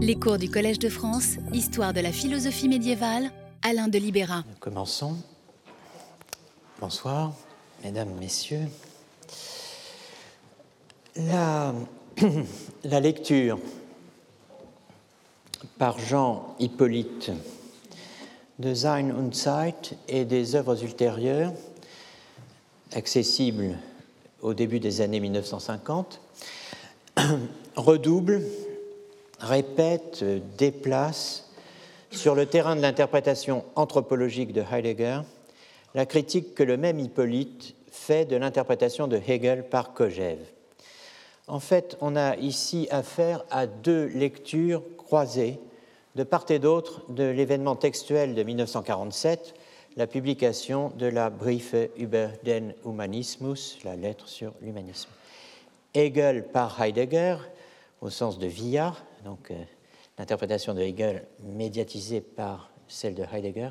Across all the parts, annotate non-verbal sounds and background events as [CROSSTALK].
Les cours du Collège de France, Histoire de la philosophie médiévale, Alain de Libéra. Commençons. Bonsoir, mesdames, messieurs. La, [CLEARS THROAT] la lecture par Jean Hippolyte de Sein und Zeit et des œuvres ultérieures, accessibles au début des années 1950, [CLEARS THROAT] redouble répète, déplace sur le terrain de l'interprétation anthropologique de Heidegger la critique que le même Hippolyte fait de l'interprétation de Hegel par Kojève. En fait, on a ici affaire à deux lectures croisées de part et d'autre de l'événement textuel de 1947, la publication de la Briefe über den Humanismus, la lettre sur l'humanisme. Hegel par Heidegger, au sens de via, donc euh, l'interprétation de Hegel médiatisée par celle de Heidegger,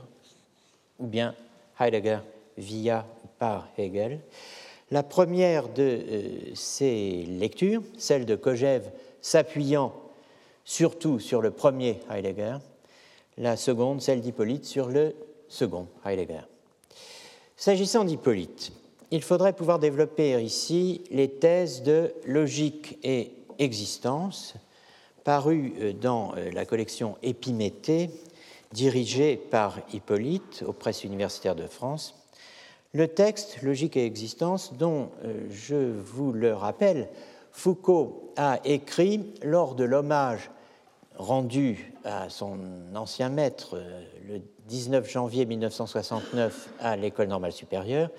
ou bien Heidegger via par Hegel. La première de euh, ces lectures, celle de Kojève s'appuyant surtout sur le premier Heidegger, la seconde, celle d'Hippolyte, sur le second Heidegger. S'agissant d'Hippolyte, il faudrait pouvoir développer ici les thèses de logique et existence, paru euh, dans euh, la collection Épiméthée, dirigée par Hippolyte aux presses universitaires de France, le texte Logique et existence, dont euh, je vous le rappelle, Foucault a écrit lors de l'hommage rendu à son ancien maître le 19 janvier 1969 à l'École normale supérieure,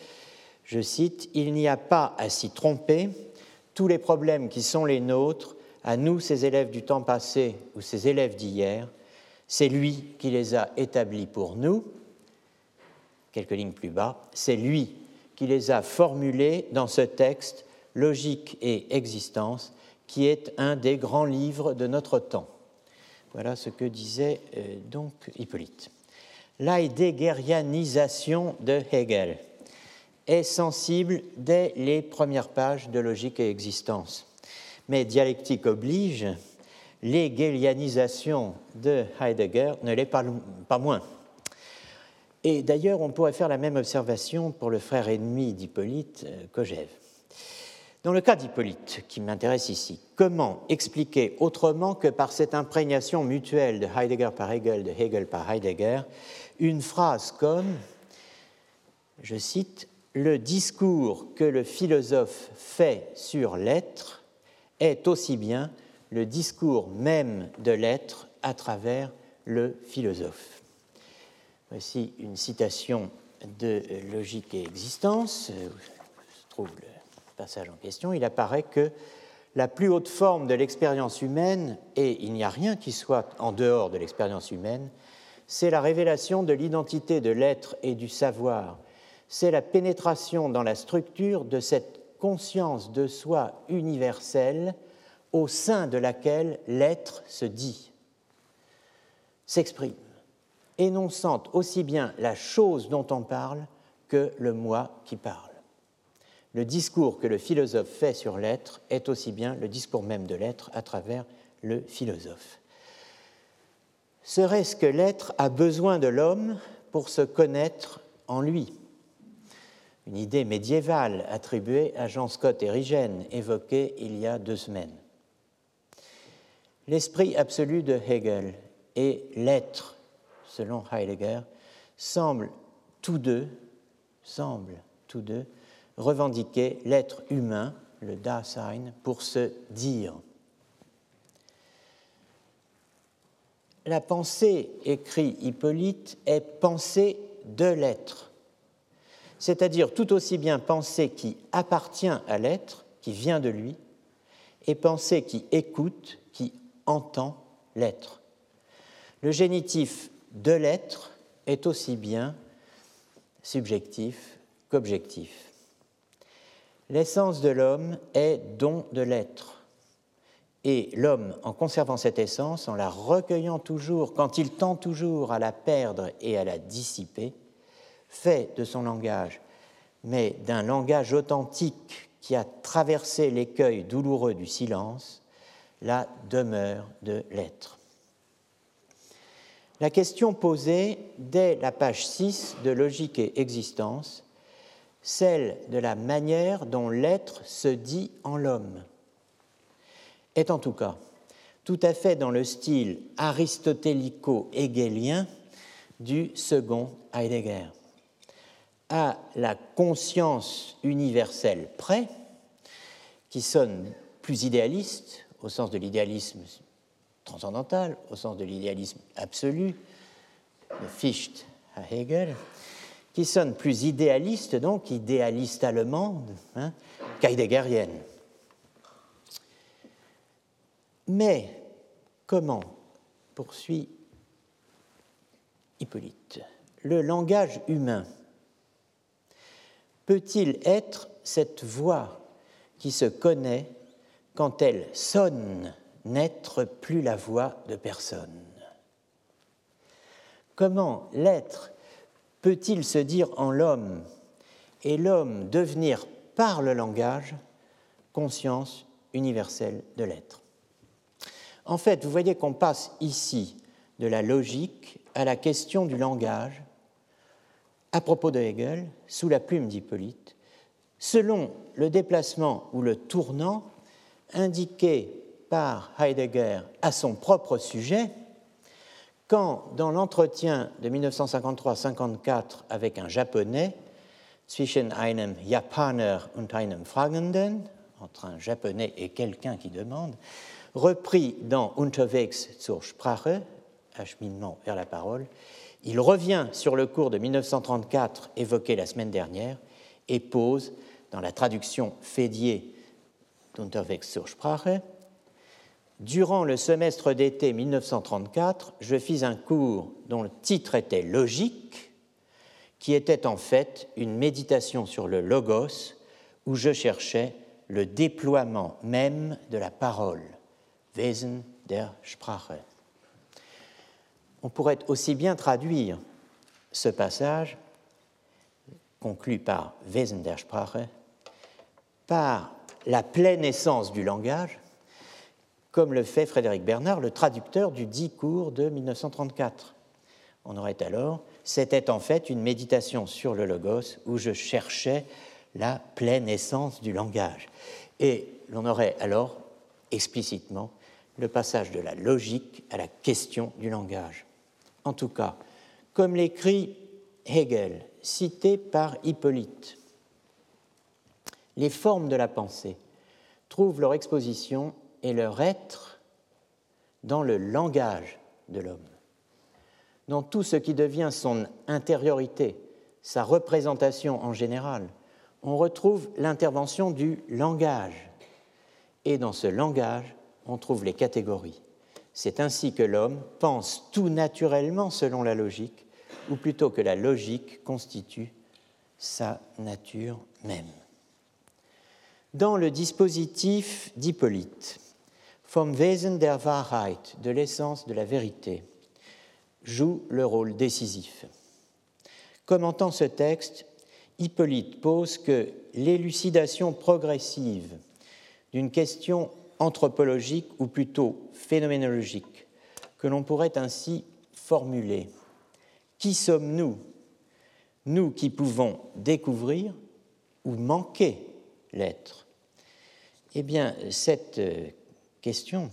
je cite, Il n'y a pas à s'y tromper, tous les problèmes qui sont les nôtres à nous, ces élèves du temps passé ou ces élèves d'hier, c'est lui qui les a établis pour nous. Quelques lignes plus bas, c'est lui qui les a formulés dans ce texte Logique et existence, qui est un des grands livres de notre temps. Voilà ce que disait euh, donc Hippolyte. L'heidegerianisation de Hegel est sensible dès les premières pages de Logique et existence mais dialectique oblige, l'hegelianisation de Heidegger ne l'est pas, moins. Et d'ailleurs, on pourrait faire la même observation pour le frère ennemi d'Hippolyte, euh, Kojève. Dans le cas d'Hippolyte, qui m'intéresse ici, comment expliquer autrement que par cette imprégnation mutuelle de Heidegger par Hegel, de Hegel par Heidegger, une phrase comme, je cite, le discours que le philosophe fait sur l'être est aussi bien le discours même de l'être à travers le philosophe. Voici une citation de Logique et Existence, où se trouve le passage en question. Il apparaît que la plus haute forme de l'expérience humaine, et il n'y a rien qui soit en dehors de l'expérience humaine, c'est la révélation de l'identité de l'être et du savoir. C'est la pénétration dans la structure de cette conscience de soi universelle au sein de laquelle l'être se dit, s'exprime, énonçant aussi bien la chose dont on parle que le moi qui parle. Le discours que le philosophe fait sur l'être est aussi bien le discours même de l'être à travers le philosophe. Serait-ce que l'être a besoin de l'homme pour se connaître en lui? Une idée médiévale attribuée à Jean Scott Erigen, évoquée il y a deux semaines. L'esprit absolu de Hegel et l'être, selon Heidegger, semblent tous deux, semblent tous deux revendiquer l'être humain, le Dasein, pour se dire. La pensée, écrit Hippolyte, est pensée de l'être c'est-à-dire tout aussi bien penser qui appartient à l'être, qui vient de lui, et penser qui écoute, qui entend l'être. Le génitif de l'être est aussi bien subjectif qu'objectif. L'essence de l'homme est don de l'être. Et l'homme, en conservant cette essence, en la recueillant toujours, quand il tend toujours à la perdre et à la dissiper, fait de son langage, mais d'un langage authentique qui a traversé l'écueil douloureux du silence, la demeure de l'être. la question posée dès la page 6 de Logique et Existence, celle de la manière dont l'être se dit en l'homme, est en tout cas tout à fait dans le style aristotélico-hegelien du second Heidegger. À la conscience universelle près, qui sonne plus idéaliste, au sens de l'idéalisme transcendantal, au sens de l'idéalisme absolu, de Fichte à Hegel, qui sonne plus idéaliste, donc idéaliste allemande, hein, qu'heideggerienne. Mais comment, poursuit Hippolyte, le langage humain peut-il être cette voix qui se connaît quand elle sonne n'être plus la voix de personne? Comment l'être peut-il se dire en l'homme et l'homme devenir par le langage conscience universelle de l'être? En fait, vous voyez qu'on passe ici de la logique à la question du langage à propos de Hegel, sous la plume d'Hippolyte, selon le déplacement ou le tournant indiqué par Heidegger à son propre sujet, quand, dans l'entretien de 1953-54 avec un Japonais, zwischen einem Japaner und einem Fragenden, entre un Japonais et quelqu'un qui demande, repris dans Unterwegs zur Sprache, acheminement vers la parole, il revient sur le cours de 1934 évoqué la semaine dernière et pose, dans la traduction Fédier d'Unterwegs zur Sprache, Durant le semestre d'été 1934, je fis un cours dont le titre était Logique, qui était en fait une méditation sur le logos, où je cherchais le déploiement même de la parole. Wesen der Sprache. On pourrait aussi bien traduire ce passage, conclu par Wesen der Sprache, par la pleine essence du langage, comme le fait Frédéric Bernard, le traducteur du dit cours de 1934. On aurait alors, c'était en fait une méditation sur le logos où je cherchais la pleine essence du langage. Et l'on aurait alors explicitement le passage de la logique à la question du langage. En tout cas, comme l'écrit Hegel, cité par Hippolyte, les formes de la pensée trouvent leur exposition et leur être dans le langage de l'homme, dans tout ce qui devient son intériorité, sa représentation en général. On retrouve l'intervention du langage. Et dans ce langage, on trouve les catégories. C'est ainsi que l'homme pense tout naturellement selon la logique, ou plutôt que la logique constitue sa nature même. Dans le dispositif d'Hippolyte, Vom Wesen der Wahrheit, de l'essence de la vérité, joue le rôle décisif. Commentant ce texte, Hippolyte pose que l'élucidation progressive d'une question anthropologique ou plutôt phénoménologique, que l'on pourrait ainsi formuler. Qui sommes-nous? Nous qui pouvons découvrir ou manquer l'être? Eh bien, cette euh, question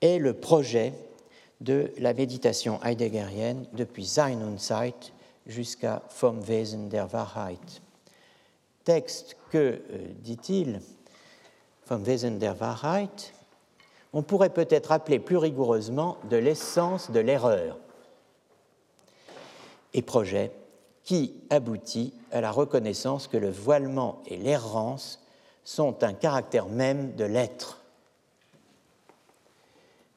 est le projet de la méditation heideggerienne depuis Sein und Zeit jusqu'à Vom Wesen der Wahrheit. Texte que, euh, dit-il, vom Wesen der Wahrheit, on pourrait peut-être appeler plus rigoureusement de l'essence de l'erreur, et projet qui aboutit à la reconnaissance que le voilement et l'errance sont un caractère même de l'être.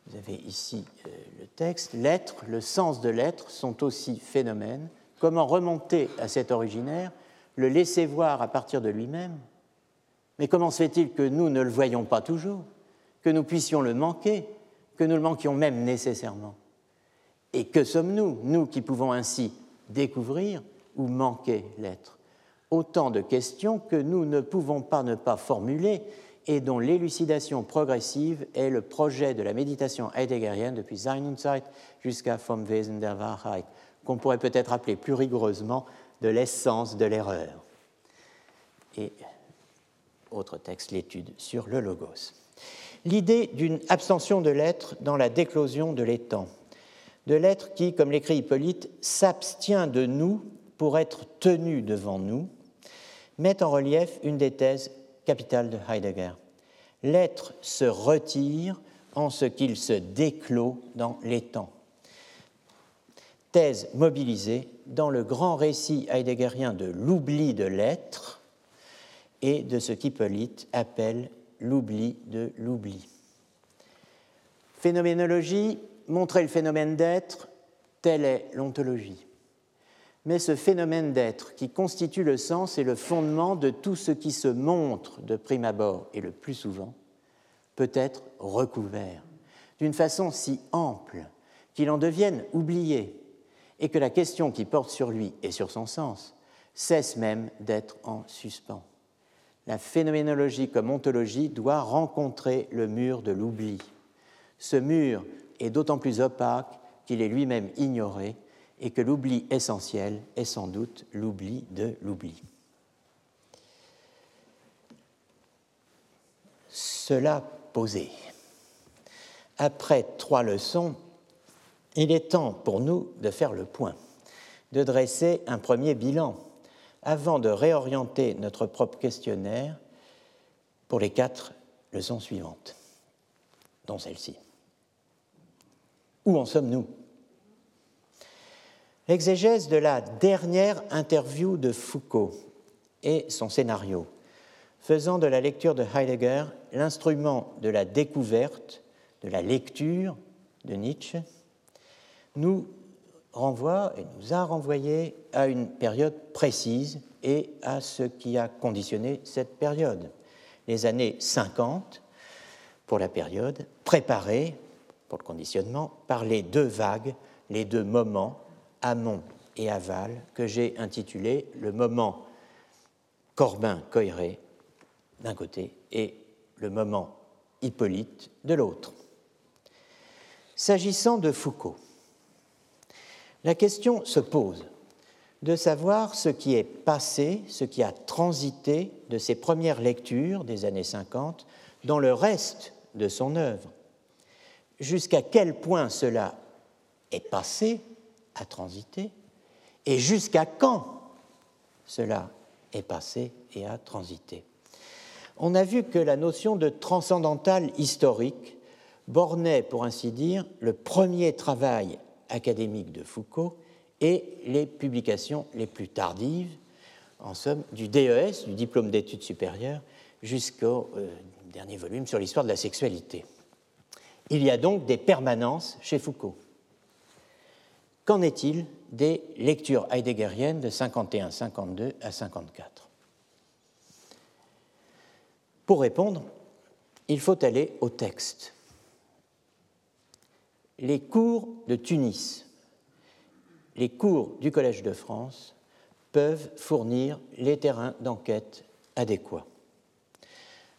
Vous avez ici euh, le texte. L'être, le sens de l'être sont aussi phénomènes. Comment remonter à cet originaire, le laisser voir à partir de lui-même? Mais comment se fait-il que nous ne le voyons pas toujours, que nous puissions le manquer, que nous le manquions même nécessairement Et que sommes-nous, nous qui pouvons ainsi découvrir ou manquer l'être? Autant de questions que nous ne pouvons pas ne pas formuler et dont l'élucidation progressive est le projet de la méditation heideggerienne depuis Sein und Zeit jusqu'à Vom Wesen der Wahrheit, qu'on pourrait peut-être appeler plus rigoureusement de l'essence de l'erreur. Et autre texte, l'étude sur le logos. L'idée d'une abstention de l'être dans la déclosion de l'étang, de l'être qui, comme l'écrit Hippolyte, s'abstient de nous pour être tenu devant nous, met en relief une des thèses capitales de Heidegger. L'être se retire en ce qu'il se déclôt dans l'étang. Thèse mobilisée dans le grand récit heideggerien de l'oubli de l'être et de ce qu'Hippolyte appelle l'oubli de l'oubli. Phénoménologie, montrer le phénomène d'être, telle est l'ontologie. Mais ce phénomène d'être qui constitue le sens et le fondement de tout ce qui se montre de prime abord et le plus souvent, peut être recouvert d'une façon si ample qu'il en devienne oublié et que la question qui porte sur lui et sur son sens cesse même d'être en suspens la phénoménologie comme ontologie doit rencontrer le mur de l'oubli. Ce mur est d'autant plus opaque qu'il est lui-même ignoré et que l'oubli essentiel est sans doute l'oubli de l'oubli. Cela posé, après trois leçons, il est temps pour nous de faire le point, de dresser un premier bilan avant de réorienter notre propre questionnaire pour les quatre leçons suivantes, dont celle-ci. Où en sommes-nous? L'exégèse de la dernière interview de Foucault et son scénario, faisant de la lecture de Heidegger l'instrument de la découverte, de la lecture de Nietzsche, nous renvoie et nous a renvoyé à une période précise et à ce qui a conditionné cette période. Les années 50 pour la période, préparée pour le conditionnement par les deux vagues, les deux moments, amont et aval, que j'ai intitulé le moment Corbin-Coiré d'un côté et le moment Hippolyte de l'autre. S'agissant de Foucault, la question se pose de savoir ce qui est passé, ce qui a transité de ses premières lectures des années 50 dans le reste de son œuvre. Jusqu'à quel point cela est passé, a transité, et jusqu'à quand cela est passé et a transité. On a vu que la notion de transcendantal historique bornait, pour ainsi dire, le premier travail académique de Foucault et les publications les plus tardives, en somme, du DES, du diplôme d'études supérieures, jusqu'au euh, dernier volume sur l'histoire de la sexualité. Il y a donc des permanences chez Foucault. Qu'en est-il des lectures heideggeriennes de 51, 52 à 54 Pour répondre, il faut aller au texte les cours de Tunis, les cours du Collège de France peuvent fournir les terrains d'enquête adéquats.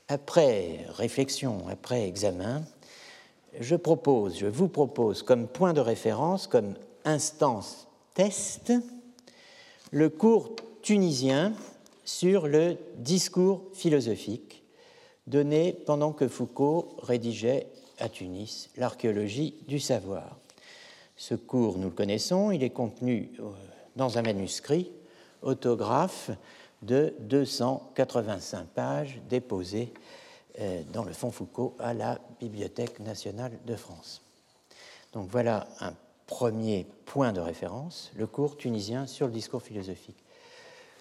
Après réflexion, après examen, je propose, je vous propose comme point de référence, comme instance test, le cours tunisien sur le discours philosophique donné pendant que Foucault rédigeait à Tunis, l'archéologie du savoir. Ce cours, nous le connaissons, il est contenu euh, dans un manuscrit autographe de 285 pages déposé euh, dans le Fonds Foucault à la Bibliothèque nationale de France. Donc voilà un premier point de référence, le cours tunisien sur le discours philosophique.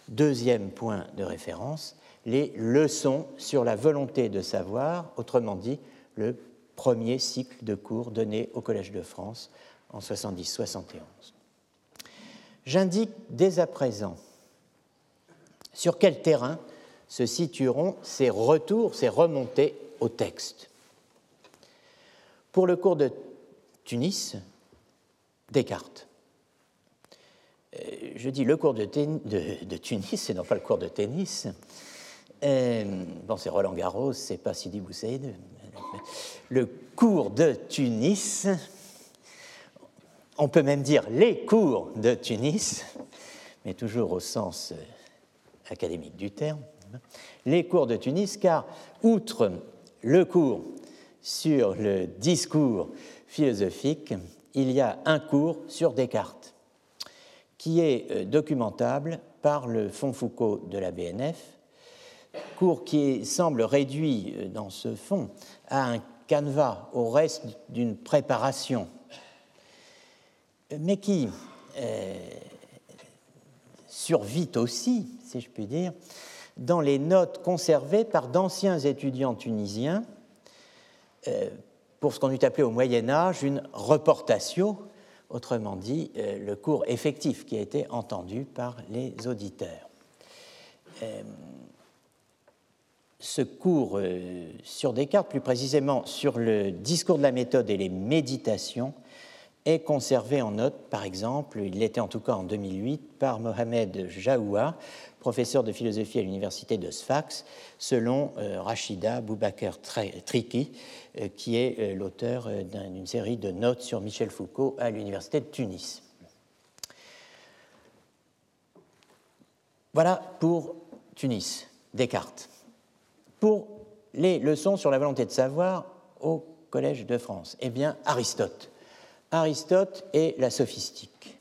Deuxième point de référence, les leçons sur la volonté de savoir, autrement dit, le premier cycle de cours donné au Collège de France en 70-71. J'indique dès à présent sur quel terrain se situeront ces retours, ces remontées au texte. Pour le cours de Tunis, Descartes. Euh, je dis le cours de, de, de Tunis et non pas le cours de tennis. bon, c'est Roland Garros, c'est pas Sidi Boussaïd. Le cours de Tunis, on peut même dire les cours de Tunis, mais toujours au sens euh, académique du terme, les cours de Tunis, car outre le cours sur le discours philosophique, il y a un cours sur Descartes, qui est euh, documentable par le Fonds Foucault de la BNF, cours qui semble réduit euh, dans ce fond à un canevas, au reste d'une préparation, mais qui euh, survit aussi, si je puis dire, dans les notes conservées par d'anciens étudiants tunisiens euh, pour ce qu'on eût appelé au Moyen Âge une reportatio, autrement dit euh, le cours effectif qui a été entendu par les auditeurs. Euh, ce cours sur Descartes, plus précisément sur le discours de la méthode et les méditations, est conservé en note, par exemple, il l'était en tout cas en 2008, par Mohamed Jaoua, professeur de philosophie à l'université de Sfax, selon euh, Rachida Boubaker Triki, euh, qui est euh, l'auteur d'une série de notes sur Michel Foucault à l'université de Tunis. Voilà pour Tunis, Descartes. Pour les leçons sur la volonté de savoir au Collège de France, eh bien, Aristote Aristote et la sophistique.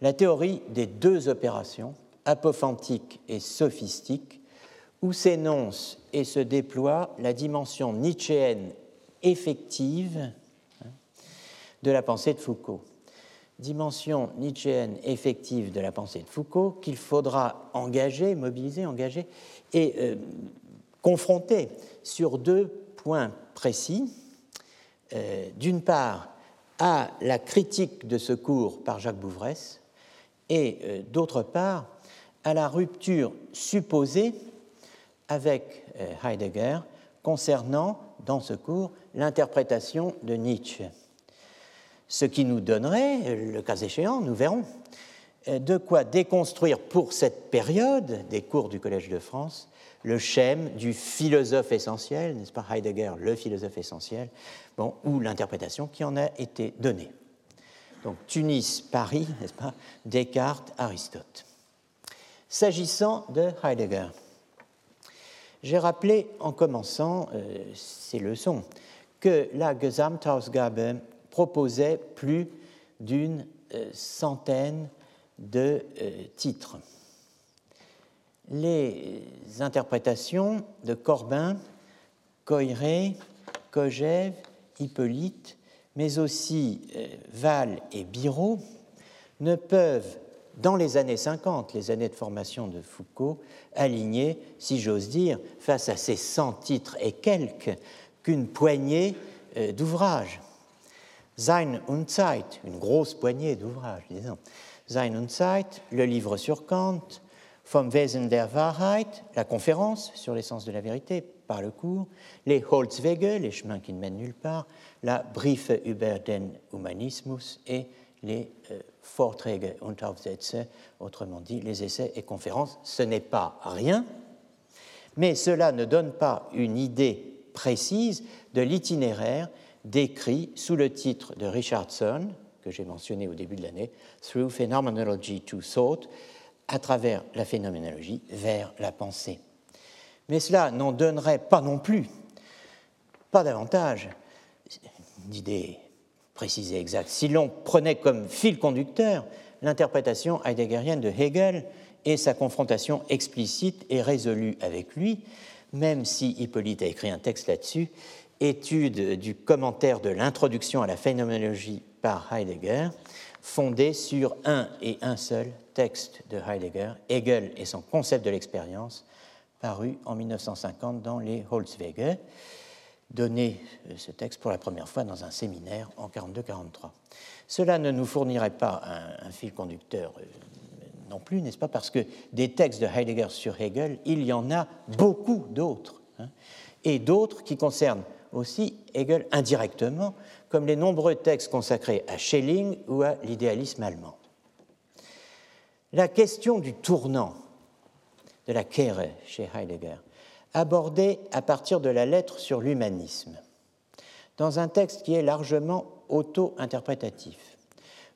La théorie des deux opérations, apophantique et sophistique, où s'énonce et se déploie la dimension nietzschéenne effective hein, de la pensée de Foucault. Dimension nietzschéenne effective de la pensée de Foucault qu'il faudra engager, mobiliser, engager et euh, confronter sur deux points précis. Euh, d'une part, à la critique de ce cours par Jacques Bouvresse et euh, d'autre part à la rupture supposée avec euh, Heidegger concernant, dans ce cours, l'interprétation de Nietzsche. Ce qui nous donnerait, le cas échéant, nous verrons, de quoi déconstruire pour cette période des cours du Collège de France le schème du philosophe essentiel, n'est-ce pas Heidegger, le philosophe essentiel, bon, ou l'interprétation qui en a été donnée. Donc Tunis, Paris, n'est-ce pas Descartes, Aristote. S'agissant de Heidegger, j'ai rappelé en commençant euh, ces leçons que la Gesamthausgabe proposait plus d'une euh, centaine de euh, titres. Les interprétations de Corbin, Coiré, Kojève Hippolyte, mais aussi euh, Val et Biro, ne peuvent, dans les années 50, les années de formation de Foucault, aligner, si j'ose dire, face à ces 100 titres et quelques, qu'une poignée euh, d'ouvrages. Sein und Zeit, une grosse poignée d'ouvrages, disons. Sein und Zeit, le livre sur Kant, Vom Wesen der Wahrheit, la conférence sur l'essence de la vérité par le cours, les Holzwege, les chemins qui ne mènent nulle part, la Briefe über den Humanismus et les euh, Vorträge und Aufsätze, autrement dit les essais et conférences. Ce n'est pas rien, mais cela ne donne pas une idée précise de l'itinéraire décrit sous le titre de Richardson, que j'ai mentionné au début de l'année, Through Phenomenology to Thought, à travers la phénoménologie vers la pensée. Mais cela n'en donnerait pas non plus, pas davantage d'idées précises et exactes. Si l'on prenait comme fil conducteur l'interprétation heideggerienne de Hegel et sa confrontation explicite et résolue avec lui, même si Hippolyte a écrit un texte là-dessus, étude du commentaire de l'introduction à la phénoménologie par Heidegger, fondé sur un et un seul texte de Heidegger, Hegel et son concept de l'expérience, paru en 1950 dans les Holzwege, donné euh, ce texte pour la première fois dans un séminaire en 42-43. Cela ne nous fournirait pas un, fil conducteur euh, non plus, n'est-ce pas, parce que des textes de Heidegger sur Hegel, il y en a beaucoup d'autres, hein, et d'autres qui concernent aussi Hegel indirectement, comme les nombreux textes consacrés à Schelling ou à l'idéalisme allemand. La question du tournant de la Kehre chez Heidegger, abordée à partir de la lettre sur l'humanisme, dans un texte qui est largement auto-interprétatif,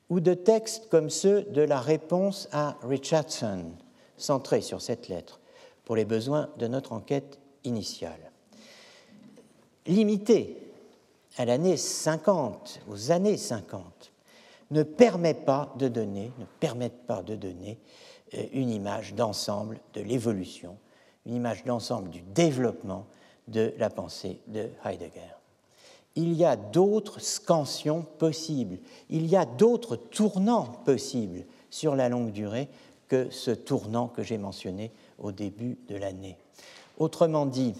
ou de textes comme ceux de la réponse à Richardson, centré sur cette lettre, pour les besoins de notre enquête initiale. Limité à l'année 50, aux années 50, ne permet pas de donner, ne permettent pas de donner euh, une image d'ensemble de l'évolution, une image d'ensemble du développement de la pensée de Heidegger. Il y a d'autres scansions possibles, il y a d'autres tournants possibles sur la longue durée que ce tournant que j'ai mentionné au début de l'année. Autrement dit,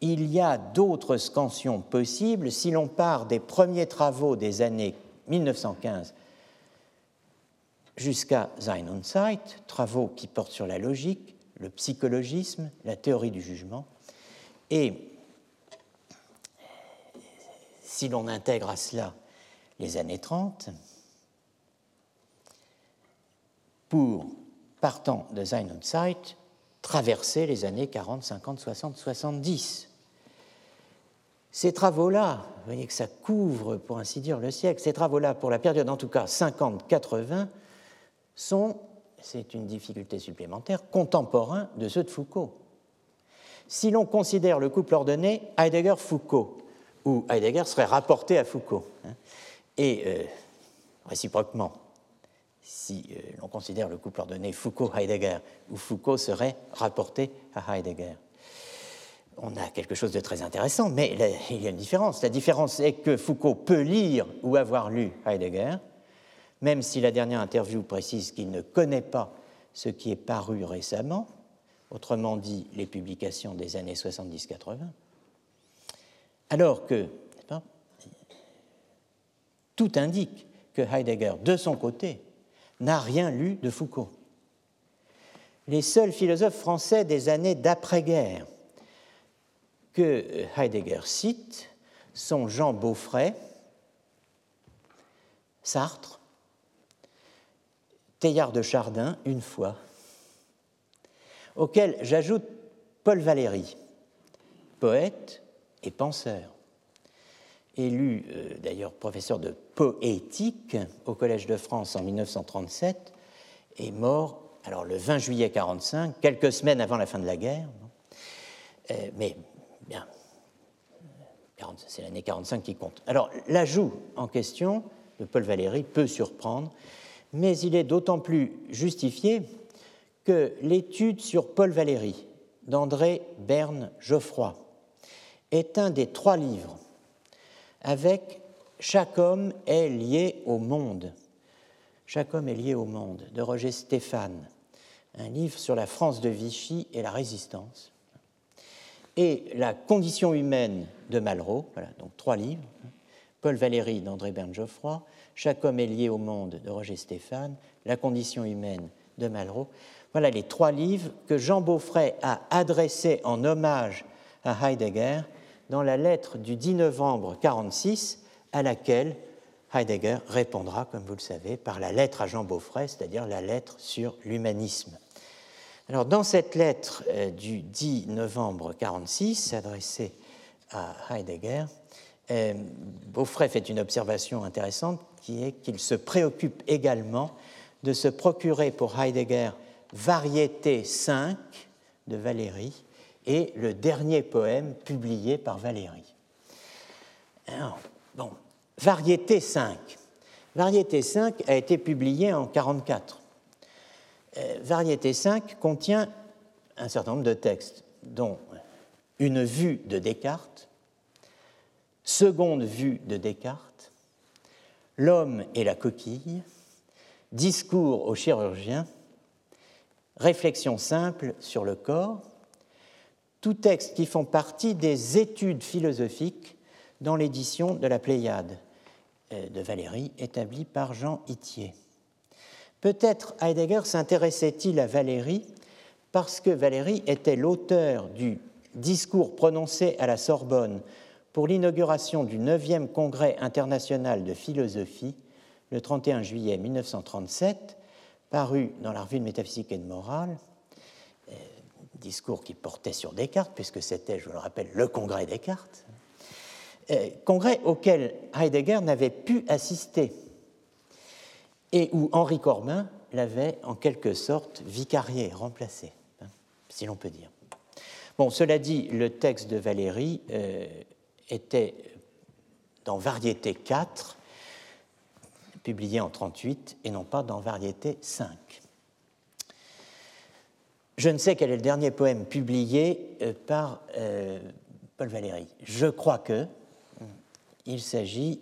il y a d'autres scansions possibles si l'on part des premiers travaux des années 1915 jusqu'à Sein und Zeit, travaux qui portent sur la logique, le psychologisme, la théorie du jugement. Et si l'on intègre à cela les années 30, pour, partant de Sein und Zeit, traverser les années 40, 50, 60, 70. Ces travaux-là, vous voyez que ça couvre, pour ainsi dire, le siècle, ces travaux-là, pour la période en tout cas 50-80, sont, c'est une difficulté supplémentaire, contemporains de ceux de Foucault. Si l'on considère le couple ordonné Heidegger-Foucault, où Heidegger serait rapporté à Foucault, hein, et euh, réciproquement, si euh, l'on considère le couple ordonné Foucault-Heidegger, où Foucault serait rapporté à Heidegger. On a quelque chose de très intéressant, mais il y a une différence. La différence est que Foucault peut lire ou avoir lu Heidegger, même si la dernière interview précise qu'il ne connaît pas ce qui est paru récemment, autrement dit les publications des années 70-80, alors que tout indique que Heidegger, de son côté, n'a rien lu de Foucault. Les seuls philosophes français des années d'après-guerre que Heidegger cite sont Jean Beaufray, Sartre, Teilhard de Chardin, une fois, auquel j'ajoute Paul Valéry, poète et penseur élu euh, d'ailleurs professeur de poétique au Collège de France en 1937, est mort alors le 20 juillet 1945, quelques semaines avant la fin de la guerre. Euh, mais c'est l'année 45 qui compte. Alors l'ajout en question de Paul Valéry peut surprendre, mais il est d'autant plus justifié que l'étude sur Paul Valéry d'André Berne Geoffroy est un des trois livres avec Chaque homme est lié au monde. Chaque homme est lié au monde de Roger Stéphane, un livre sur la France de Vichy et la résistance. Et La condition humaine de Malraux, voilà, donc trois livres. Paul Valéry d'André Berne Geoffroy, Chaque homme est lié au monde de Roger Stéphane, La condition humaine de Malraux. Voilà les trois livres que Jean Beaufray a adressés en hommage à Heidegger dans la lettre du 10 novembre 1946, à laquelle Heidegger répondra, comme vous le savez, par la lettre à Jean Beaufray, c'est-à-dire la lettre sur l'humanisme. Alors, dans cette lettre euh, du 10 novembre 1946, adressée à Heidegger, euh, Beaufray fait une observation intéressante qui est qu'il se préoccupe également de se procurer pour Heidegger Variété 5 de Valéry, et le dernier poème publié par Valéry. bon, Variété 5. Variété 5 a été publié en 1944. Euh, Variété 5 contient un certain nombre de textes, dont une vue de Descartes, seconde vue de Descartes, l'homme et la coquille, discours au chirurgien, réflexion simple sur le corps, tous textes qui font partie des études philosophiques dans l'édition de la Pléiade euh, de Valérie, établie par Jean Itier. Peut-être Heidegger s'intéressait-il à Valérie parce que Valérie était l'auteur du discours prononcé à la Sorbonne pour l'inauguration du 9e Congrès international de philosophie le 31 juillet 1937, paru dans la revue de métaphysique et de morale, discours qui portait sur Descartes, puisque c'était, je vous le rappelle, le congrès Descartes, euh, congrès auquel Heidegger n'avait pu assister et où Henri Corbin l'avait en quelque sorte vicarié, remplacé, hein, si l'on peut dire. Bon, cela dit, le texte de Valérie euh, était dans Variété 4, publié en 38, et non pas dans Variété 5. Je ne sais quel est le dernier poème publié euh, par euh, Paul Valéry. Je crois que il s'agit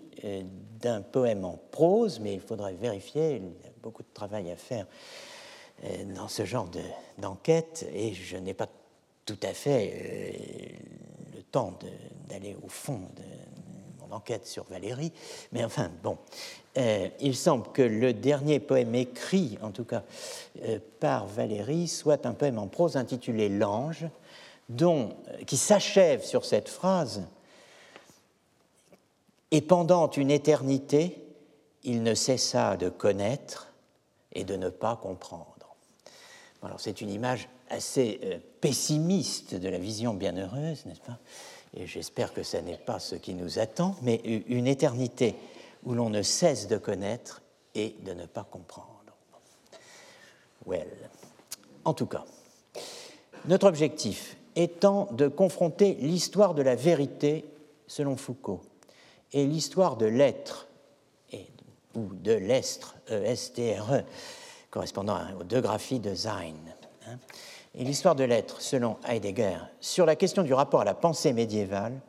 d'un poème en prose, mais il faudrait vérifier, il y a beaucoup de travail à faire dans ce genre d'enquête, et je n'ai pas tout à fait le temps d'aller au fond de mon enquête sur Valérie, mais enfin, bon, euh, il semble que le dernier poème écrit, en tout cas euh, par Valérie, soit un poème en prose intitulé L'Ange, euh, qui s'achève sur cette phrase Et pendant une éternité, il ne cessa de connaître et de ne pas comprendre. Alors c'est une image assez pessimiste de la vision bienheureuse, n'est-ce pas? Et j'espère que ce n'est pas ce qui nous attend, mais une éternité où l'on ne cesse de connaître et de ne pas comprendre. Well. En tout cas, notre objectif étant de confronter l'histoire de la vérité selon Foucault et l'histoire de l'être ou de l'estre, E-S-T-R-E, correspondant aux deux graphies de Sein, hein, et l'histoire de l'être selon Heidegger sur la question du rapport à la pensée médiévale,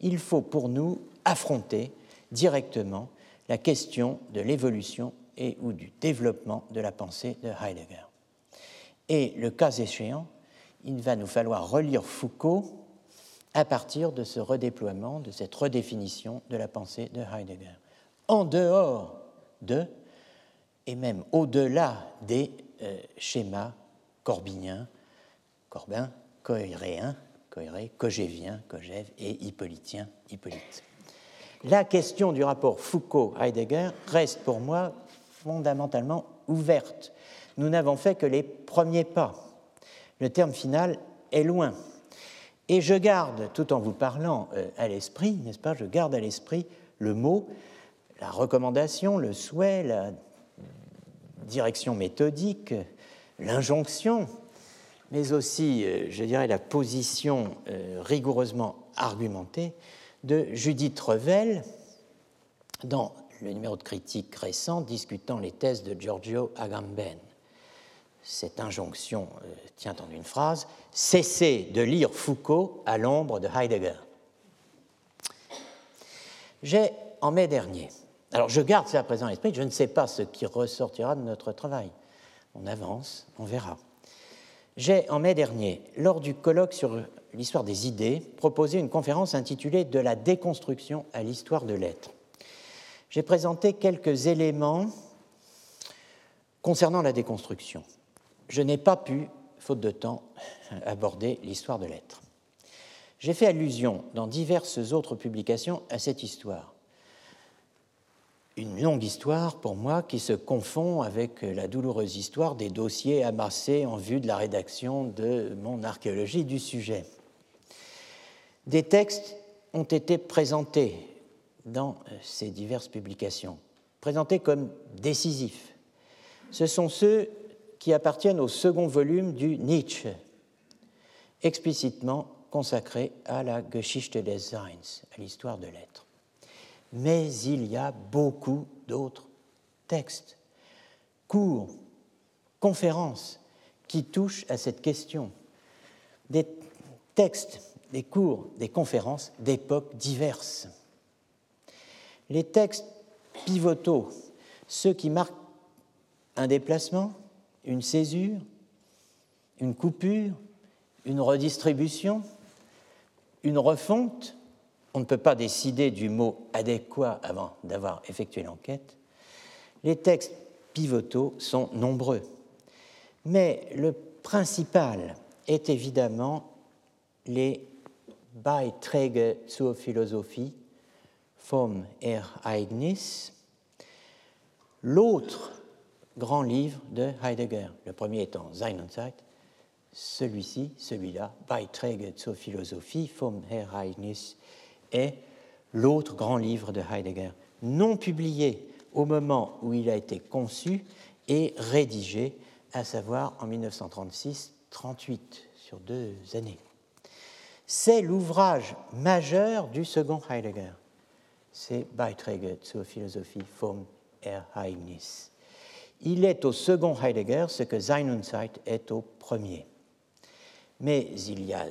il faut pour nous affronter directement la question de l'évolution et ou du développement de la pensée de Heidegger. Et le cas échéant, il va nous falloir relire Foucault à partir de ce redéploiement, de cette redéfinition de la pensée de Heidegger, en dehors de, et même au-delà des euh, schémas corbiniens, Corbin, cohéréens, cohéré, cogévien, cogève et hippolytien, hippolyte la question du rapport Foucault-Heidegger reste pour moi fondamentalement ouverte. Nous n'avons fait que les premiers pas. Le terme final est loin. Et je garde, tout en vous parlant euh, à l'esprit, n'est-ce pas, je garde à l'esprit le mot, la recommandation, le souhait, la direction méthodique, l'injonction, mais aussi, euh, je dirais, la position euh, rigoureusement argumentée de Judith Revel dans le numéro de critique récent discutant les thèses de Giorgio Agamben. Cette injonction euh, tient en une phrase Cessez de lire Foucault à l'ombre de Heidegger. J'ai, en mai dernier, alors je garde ça à présent à l'esprit, je ne sais pas ce qui ressortira de notre travail. On avance, on verra. J'ai, en mai dernier, lors du colloque sur l'histoire des idées, proposé une conférence intitulée De la déconstruction à l'histoire de l'être. J'ai présenté quelques éléments concernant la déconstruction. Je n'ai pas pu, faute de temps, [LAUGHS] aborder l'histoire de l'être. J'ai fait allusion dans diverses autres publications à cette histoire. Une longue histoire pour moi qui se confond avec la douloureuse histoire des dossiers amassés en vue de la rédaction de mon archéologie du sujet. Des textes ont été présentés dans ces diverses publications, présentés comme décisifs. Ce sont ceux qui appartiennent au second volume du Nietzsche, explicitement consacré à la Geschichte des Seins, à l'histoire de l'être. Mais il y a beaucoup d'autres textes, cours, conférences qui touchent à cette question. Des textes des cours, des conférences d'époques diverses. Les textes pivotaux, ceux qui marquent un déplacement, une césure, une coupure, une redistribution, une refonte, on ne peut pas décider du mot adéquat avant d'avoir effectué l'enquête, les textes pivotaux sont nombreux. Mais le principal est évidemment les Beiträge zur Philosophie vom Ereignis, l'autre grand livre de Heidegger, le premier étant Sein und Zeit, celui-ci, celui-là, Beiträge zur Philosophie vom Ereignis, est l'autre grand livre de Heidegger, non publié au moment où il a été conçu et rédigé, à savoir en 1936-38, sur deux années. C'est l'ouvrage majeur du second Heidegger. C'est Beiträge zur Philosophie vom Ereignis. Il est au second Heidegger ce que Sein und Zeit est au premier. Mais il y a,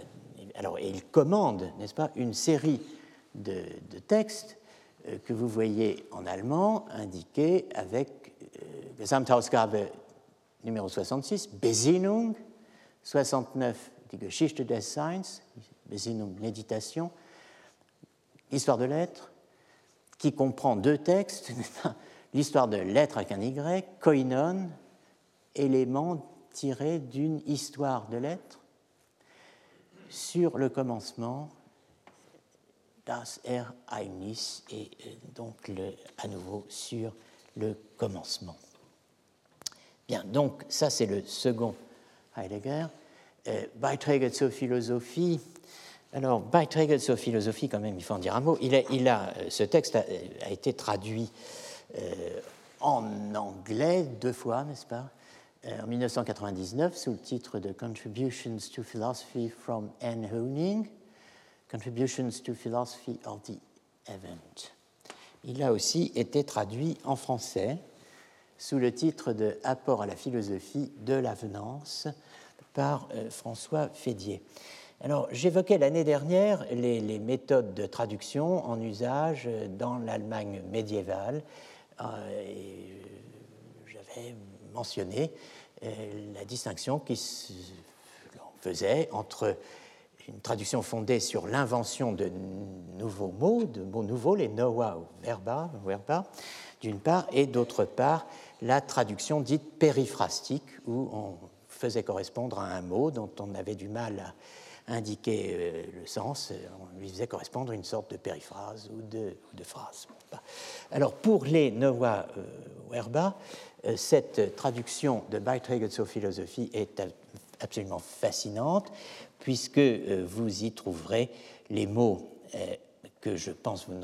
alors, il commande, n'est-ce pas, une série de, de textes euh, que vous voyez en allemand indiqués avec euh, Gesamtausgabe numéro 66, Besinnung, 69, die Geschichte des Seins, Besinnung, méditation, Histoire de l'être, qui comprend deux textes, l'histoire de l'être avec un Y, koinon, élément tiré d'une histoire de l'être, sur le commencement, das Ereignis, et euh, donc le, à nouveau sur le commencement. Bien, donc ça c'est le second Heidegger. Euh, Beiträge zur Philosophie. Alors, Beiträge zur Philosophie, quand même, il faut en dire un mot. Il a, il a euh, ce texte a, a été traduit euh, en anglais deux fois, n'est-ce pas? Euh, En 1999, sous le titre de Contributions to Philosophy from Anne Honing, Contributions to Philosophy of the Event. Il a aussi été traduit en français sous le titre de Apport à la philosophie de l'avenance par euh, François Fédier. Alors, j'évoquais l'année dernière les, méthodes de traduction en usage dans l'Allemagne médiévale. Euh, j'avais mentionné euh, la distinction qui faisait entre une traduction fondée sur l'invention de nouveaux mots, de mots nouveaux, les noa ou verba, verba d'une part, et d'autre part, la traduction dite périphrastique, où on faisait correspondre à un mot dont on avait du mal à indiquer euh, le sens, on lui faisait correspondre une sorte de périphrase ou de, phrase. Alors pour les Noah euh, Werba, euh, cette traduction de Beiträge zur Philosophie est absolument fascinante, puisque vous y trouverez les mots que je pense vous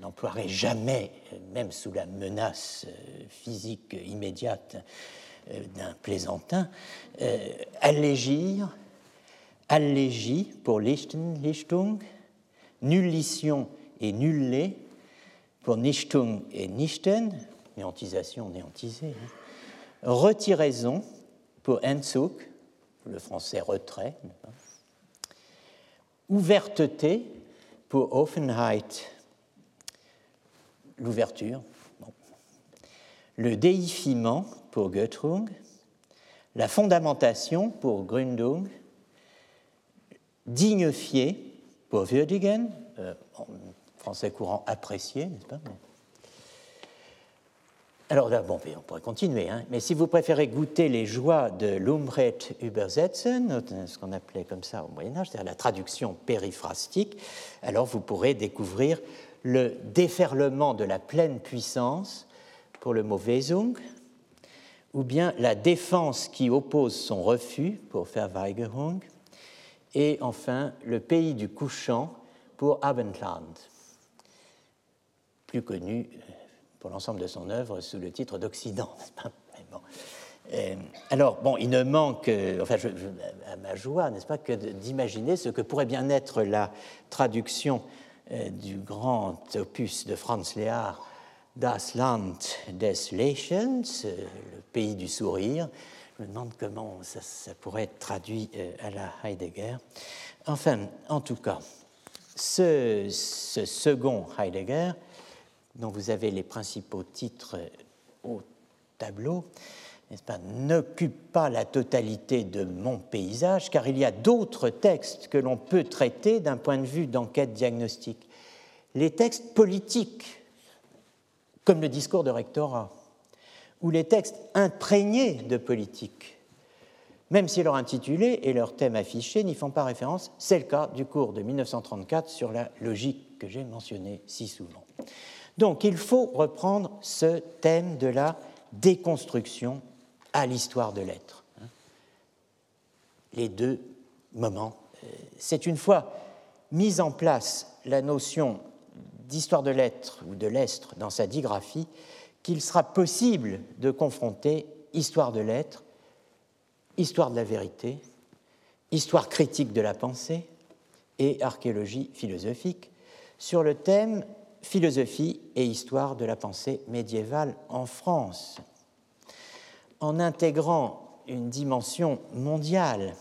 n'emploierez jamais, même sous la menace physique immédiate d'un plaisantin, allégir, allégie pour Lichten, Lichtung, nullition et nullé pour Nichtung et Nichten, néantisation, néantisé, hein. retiraison pour Entzug, le français retrait, ouverteté pour Offenheit, l'ouverture, le déifiement pour Götrung, la fondamentation pour Gründung, dignifié. Würdigen, euh, en français courant apprécié, n'est-ce pas? Alors là, bon, on pourrait continuer, hein, mais si vous préférez goûter les joies de l'Umret Übersetzen, ce qu'on appelait comme ça au Moyen-Âge, c'est-à-dire la traduction périphrastique, alors vous pourrez découvrir le déferlement de la pleine puissance pour le mot Wesung, ou bien la défense qui oppose son refus pour Verweigerung, et enfin le pays du couchant pour Abendland, plus connu pour l'ensemble de son œuvre sous le titre d'Occident. [LAUGHS] Euh, alors, bon, il ne manque, euh, enfin, à ma joie, n'est-ce pas, que d'imaginer ce que pourrait bien être la traduction euh, du grand opus de Franz Lehár, Das Land des Lächelns, euh, le pays du sourire. Me demande comment ça, pourrait être traduit euh, à la Heidegger. Enfin, en tout cas, ce, ce second Heidegger, dont vous avez les principaux titres au tableau, n'occupe pas la totalité de mon paysage, car il y a d'autres textes que l'on peut traiter d'un point de vue d'enquête diagnostique. Les textes politiques, comme le discours de rectorat, ou les textes imprégnés de politique, même si leur intitulé et leur thème affiché n'y font pas référence. C'est le cas du cours de 1934 sur la logique que j'ai mentionné si souvent. Donc il faut reprendre ce thème de la déconstruction à l'histoire de l'être. les deux moments. C'est une fois mise en place la notion d'histoire de l'être ou de l'être dans sa digraphie qu'il sera possible de confronter histoire de l'être, histoire de la vérité, histoire critique de la pensée et archéologie philosophique sur le thème philosophie et histoire de la pensée médiévale en France. En intégrant une dimension mondiale,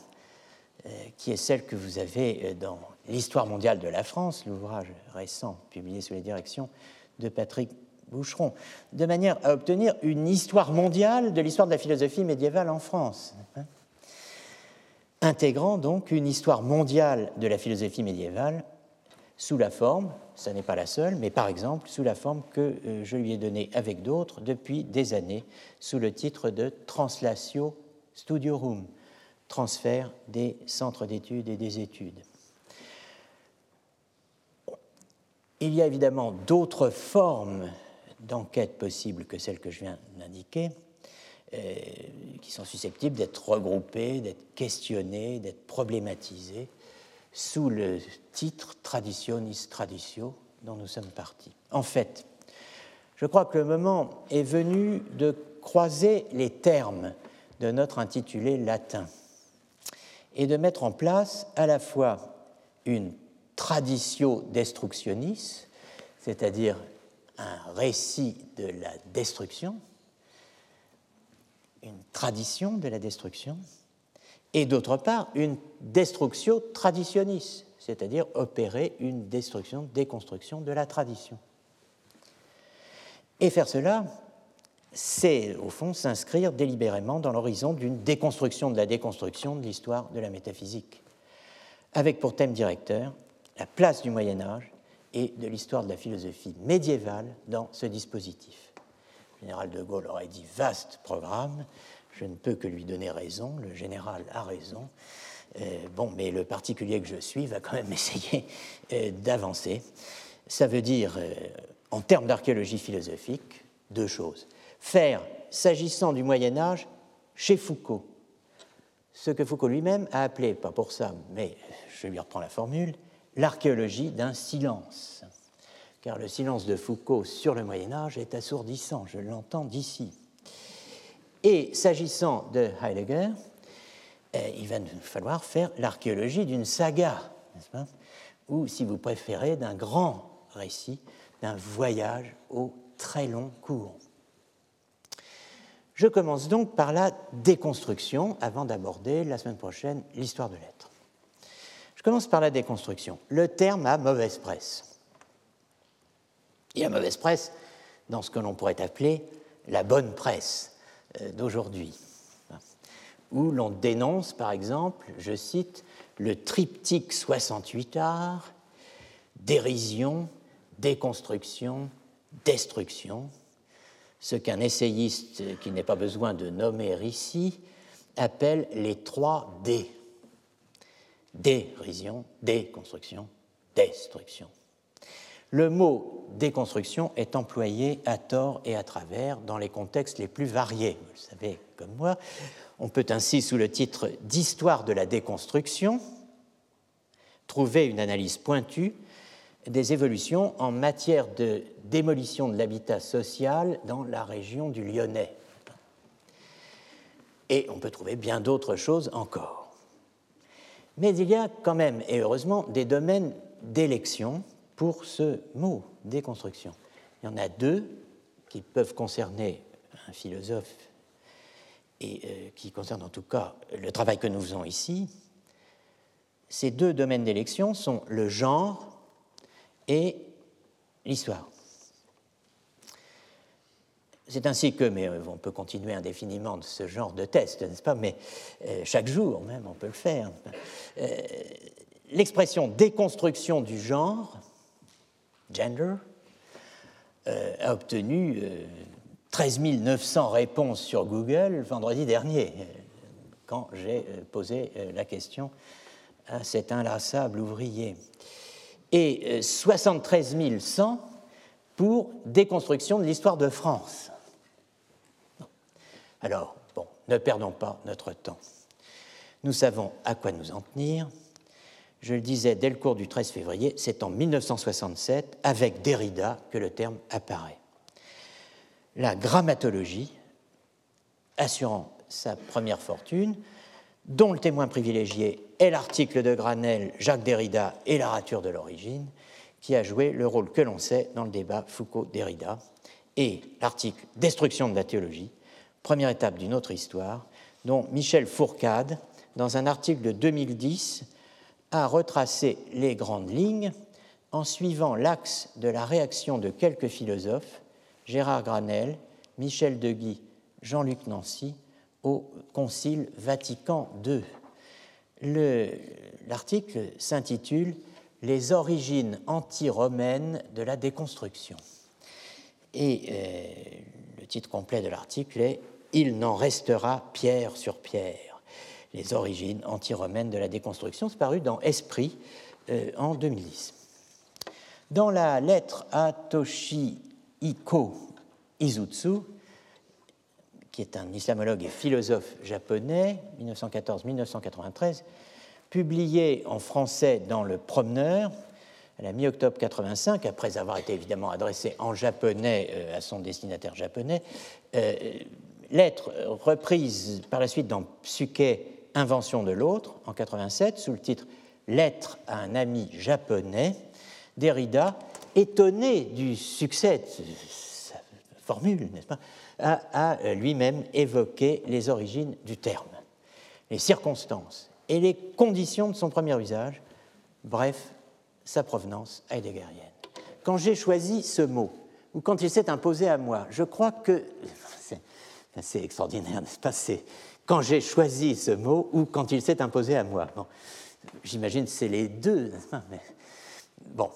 euh, qui est celle que vous avez euh, dans l'histoire mondiale de la France, l'ouvrage récent publié sous les directions de Patrick Boucheron, de manière à obtenir une histoire mondiale de l'histoire de la philosophie médiévale en France, intégrant donc une histoire mondiale de la philosophie médiévale sous la forme, ce n'est pas la seule, mais par exemple sous la forme que euh, je lui ai donnée avec d'autres depuis des années, sous le titre de Translatio Studio Room, transfert des centres d'études et des études. Il y a évidemment d'autres formes d'enquête possibles que celles que je viens d'indiquer, euh, qui sont susceptibles d'être regroupées, d'être questionnées, d'être problématisées sous le titre Traditionis Traditio dont nous sommes partis. En fait, je crois que le moment est venu de croiser les termes de notre intitulé latin et de mettre en place à la fois une traditio destructionis, c'est-à-dire un récit de la destruction, une tradition de la destruction, et d'autre part une destructio traditionis, c'est-à-dire opérer une destruction, déconstruction de la tradition. Et faire cela, c'est au fond s'inscrire délibérément dans l'horizon d'une déconstruction de la déconstruction de l'histoire de la métaphysique, avec pour thème directeur la place du Moyen Âge et de l'histoire de la philosophie médiévale dans ce dispositif. Le général de Gaulle aurait dit vaste programme, je ne peux que lui donner raison, le général a raison. Euh, bon, mais le particulier que je suis va quand même [LAUGHS] essayer euh, d'avancer. Ça veut dire, euh, en termes d'archéologie philosophique, deux choses. Faire, s'agissant du Moyen Âge, chez Foucault, ce que Foucault lui-même a appelé, pas pour ça, mais je lui reprends la formule, l'archéologie d'un silence. Car le silence de Foucault sur le Moyen Âge est assourdissant, je l'entends d'ici. Et s'agissant de Heidegger, eh, il va nous falloir faire l'archéologie d'une saga, ou si vous préférez, d'un grand récit, d'un voyage au très long cours. Je commence donc par la déconstruction avant d'aborder la semaine prochaine l'histoire de l'être. Commence par la déconstruction. Le terme a mauvaise presse. Il a mauvaise presse dans ce que l'on pourrait appeler la bonne presse, euh, d'aujourd'hui, où l'on dénonce, par exemple, je cite, le triptyque 68 arts, dérision, déconstruction, destruction, ce qu'un essayiste qui n'est pas besoin de nommer ici appelle les trois D. Dérision, déconstruction, destruction. Le mot déconstruction est employé à tort et à travers dans les contextes les plus variés. Vous le savez comme moi. On peut ainsi, sous le titre d'Histoire de la déconstruction, trouver une analyse pointue des évolutions en matière de démolition de l'habitat social dans la région du Lyonnais. Et on peut trouver bien d'autres choses encore. Mais il y a quand même, et heureusement, des domaines d'élection pour ce mot déconstruction. Il y en a deux qui peuvent concerner un philosophe et euh, qui concernent en tout cas le travail que nous faisons ici. Ces deux domaines d'élection sont le genre et l'histoire. C'est ainsi que, mais euh, on peut continuer indéfiniment de ce genre de test, n'est-ce pas? Mais euh, chaque jour même, on peut le faire. L'expression déconstruction du genre Gender, euh, a obtenu 13 euh, 900 réponses sur Google vendredi dernier, quand j'ai euh, posé la question à cet inlassable ouvrier. Et 73 100 pour déconstruction de l'histoire de France. Alors, bon, ne perdons pas notre temps. Nous savons à quoi nous en tenir. Je le disais dès le cours du 13 février, c'est en 1967, avec Derrida, que le terme apparaît. La grammatologie, assurant sa première fortune, dont le témoin privilégié est l'article de Granel, Jacques Derrida et la rature de l'origine, qui a joué le rôle que l'on sait dans le débat Foucault-Derrida, et l'article Destruction de la théologie, première étape d'une autre histoire, dont Michel Fourcade, dans un article de 2010, a retracé les grandes lignes en suivant l'axe de la réaction de quelques philosophes, Gérard Granel, Michel Deguy, Jean-Luc Nancy, au Concile Vatican II. L'article s'intitule Les origines anti-romaines de la déconstruction. Et euh, le titre complet de l'article est Il n'en restera pierre sur pierre. Les origines anti-romaines de la déconstruction. C'est paru dans Esprit euh, en 2010. Dans la lettre à Toshihiko Izutsu, qui est un islamologue et philosophe japonais, 1914-1993, publié en français dans Le Promeneur à la mi-octobre 85, après avoir été évidemment adressé en japonais euh, à son destinataire japonais, euh, lettre reprise par la suite dans Psyché, Invention de l'autre, en 87, sous le titre Lettre à un ami japonais, Derrida, étonné du succès de sa formule, n'est-ce pas, a, euh, lui-même évoqué les origines du terme, les circonstances et les conditions de son premier usage, bref, sa provenance heideggerienne. Quand j'ai choisi ce mot, ou quand il s'est imposé à moi, je crois que [LAUGHS] c'est extraordinaire, n'est-ce pas? C'est quand j'ai choisi ce mot ou quand il s'est imposé à moi. Bon, J'imagine c'est les deux, Mais, bon,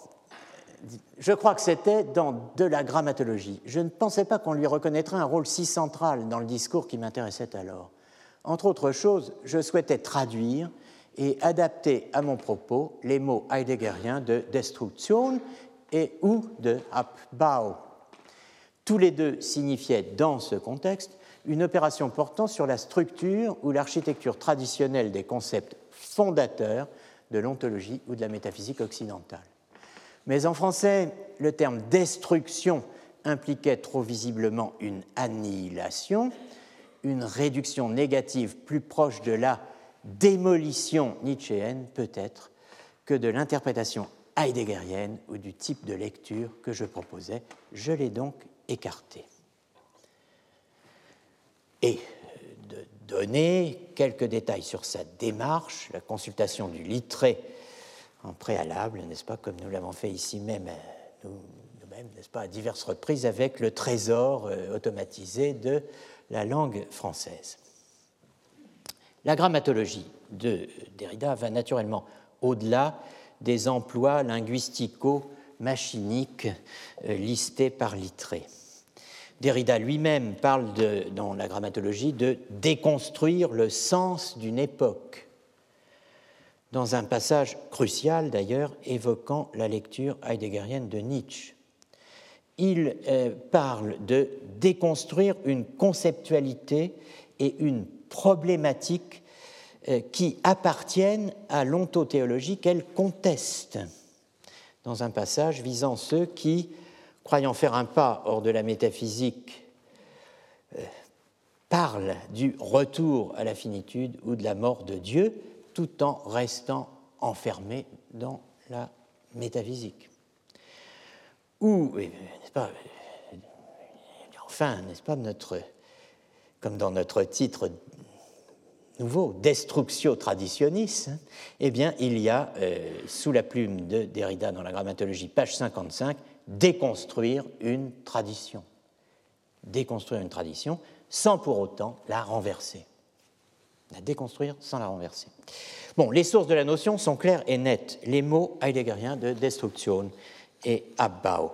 je crois que c'était dans de la grammatologie. Je ne pensais pas qu'on lui reconnaîtrait un rôle si central dans le discours qui m'intéressait alors. Entre autres choses, je souhaitais traduire et adapter à mon propos les mots heideggeriens de destruction et ou de Abbau. Tous les deux signifiaient dans ce contexte une opération portant sur la structure ou l'architecture traditionnelle des concepts fondateurs de l'ontologie ou de la métaphysique occidentale. Mais en français, le terme destruction impliquait trop visiblement une annihilation, une réduction négative plus proche de la démolition nietzschéenne peut-être que de l'interprétation heideggerienne ou du type de lecture que je proposais. Je l'ai donc écarté. Et de donner quelques détails sur sa démarche, la consultation du littré en préalable, n'est-ce pas, comme nous l'avons fait ici même, euh, nous-mêmes, n'est-ce pas, à diverses reprises avec le trésor euh, automatisé de la langue française. La grammatologie de Derrida va naturellement au-delà des emplois linguistico-machiniques euh, listés par Littré. Derrida lui-même parle dans la grammatologie de déconstruire le sens d'une époque dans un passage crucial d'ailleurs évoquant la lecture heideggerienne de Nietzsche. Il euh, parle de déconstruire une conceptualité et une problématique euh, qui appartiennent à l'ontothéologie qu'elle conteste, dans un passage visant ceux qui, croyant faire un pas hors de la métaphysique, euh, parlent du retour à la finitude ou de la mort de Dieu, tout en restant enfermé dans la métaphysique. Ou, n'est-ce pas, enfin, n'est-ce pas, notre, comme dans notre titre nouveau, Destructio Traditionis, eh bien, il y a, euh, sous la plume de Derrida dans la grammatologie, page 55, déconstruire une tradition. Déconstruire une tradition sans pour autant la renverser la déconstruire sans la renverser. Bon, les sources de la notion sont claires et nettes. Les mots heideggeriens de destruction et abbau.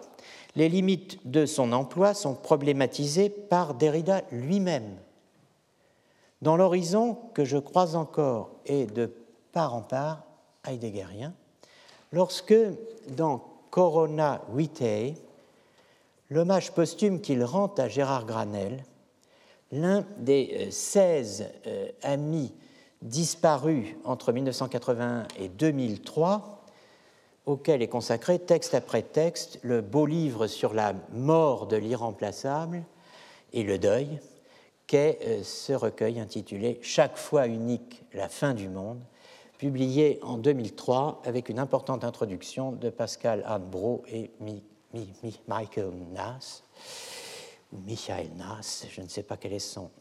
Les limites de son emploi sont problématisées par Derrida lui-même. Dans l'horizon que je crois encore est de part en part heideggerien, lorsque dans Corona Vitae, l'hommage posthume qu'il rend à Gérard Granel l'un des 16 euh, euh, amis disparu entre 1981 et 2003, auquel est consacré texte après texte le beau livre sur la mort de l'irremplaçable et le deuil, qu'est euh, ce recueil intitulé Chaque fois unique, la fin du monde, publié en 2003 avec une importante introduction de Pascal Hadbro et Michael Nass, ou Michael Nass, je ne sais pas quel est son,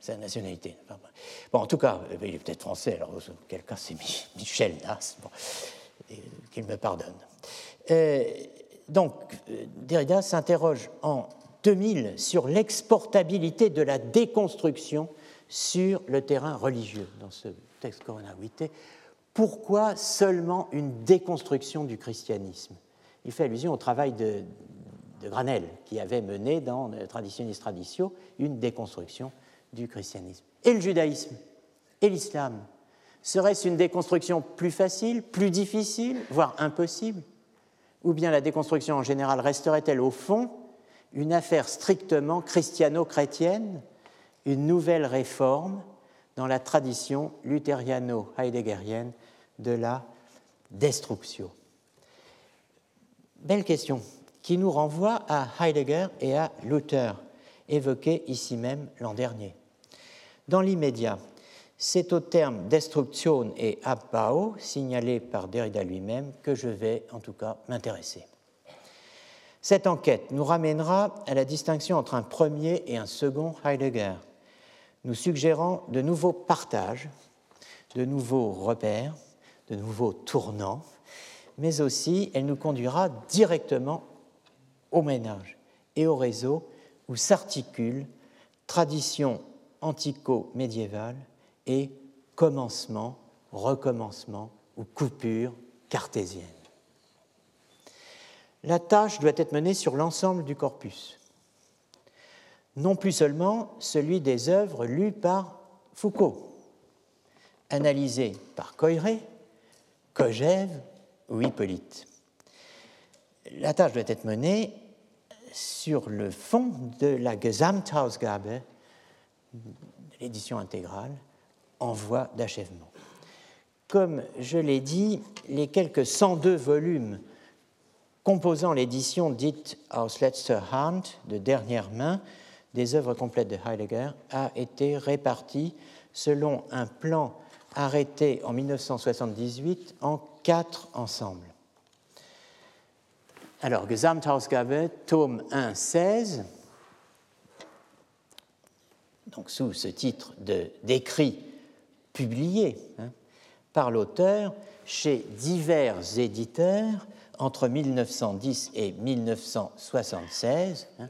sa nationalité. Bon, en tout cas, il est peut-être français, alors quel cas c'est Michel Nass, bon, qu'il me pardonne. Euh, donc, euh, Derrida s'interroge en 2000 sur l'exportabilité de la déconstruction sur le terrain religieux dans ce texte Corona Pourquoi seulement une déconstruction du christianisme? Il fait allusion au travail de, Granel, qui avait mené dans Traditionis Traditio une déconstruction du christianisme. Et le judaïsme? Et l'islam? Serait-ce une déconstruction plus facile, plus difficile, voire impossible? Ou bien la déconstruction en général resterait-elle au fond une affaire strictement christiano-chrétienne, une nouvelle réforme dans la tradition luthériano-heideggerienne de la destruction Belle question, qui nous renvoie à Heidegger et à Luther, évoqués ici même l'an dernier. Dans l'immédiat, c'est au terme destruction et abbau, signalé par Derrida lui-même, que je vais en tout cas m'intéresser. Cette enquête nous ramènera à la distinction entre un premier et un second Heidegger, nous suggérant de nouveaux partages, de nouveaux repères, de nouveaux tournants, mais aussi elle nous conduira directement au ménage et au réseau où s'articulent tradition antico-médiévale et commencement, recommencement ou coupure cartésienne. La tâche doit être menée sur l'ensemble du corpus, non plus seulement celui des œuvres lues par Foucault, analysées par Coiré, Kojève ou Hippolyte. La tâche doit être menée sur le fond de la Gesamthausgabe, l'édition intégrale, en voie d'achèvement. Comme je l'ai dit, les quelques 102 volumes composant l'édition dite Aus letzter Hand, de dernière main, des œuvres complètes de Heidegger, a été répartis selon un plan arrêté en 1978 en quatre ensembles. Alors, Gesamthausgabe, tome 1, 16, donc sous ce titre d'écrit publié hein, par l'auteur chez divers éditeurs entre 1910 et 1976. Hein, euh,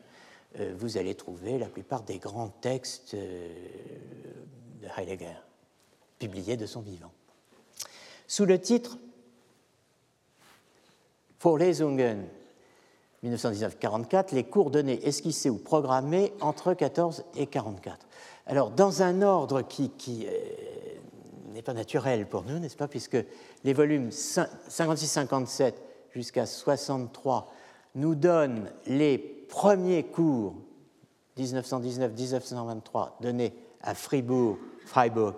vous allez trouver la plupart des grands textes euh, de Heidegger, publiés de son vivant. Sous le titre Vorlesungen 1919-44, les cours donnés, esquissés ou programmés entre 14 et 44. Alors, dans un ordre qui, qui euh, n'est pas naturel pour nous, n'est-ce pas, puisque les volumes 56-57 jusqu'à 63 nous donnent les premiers cours 1919-1923 donnés à Fribourg, Freiburg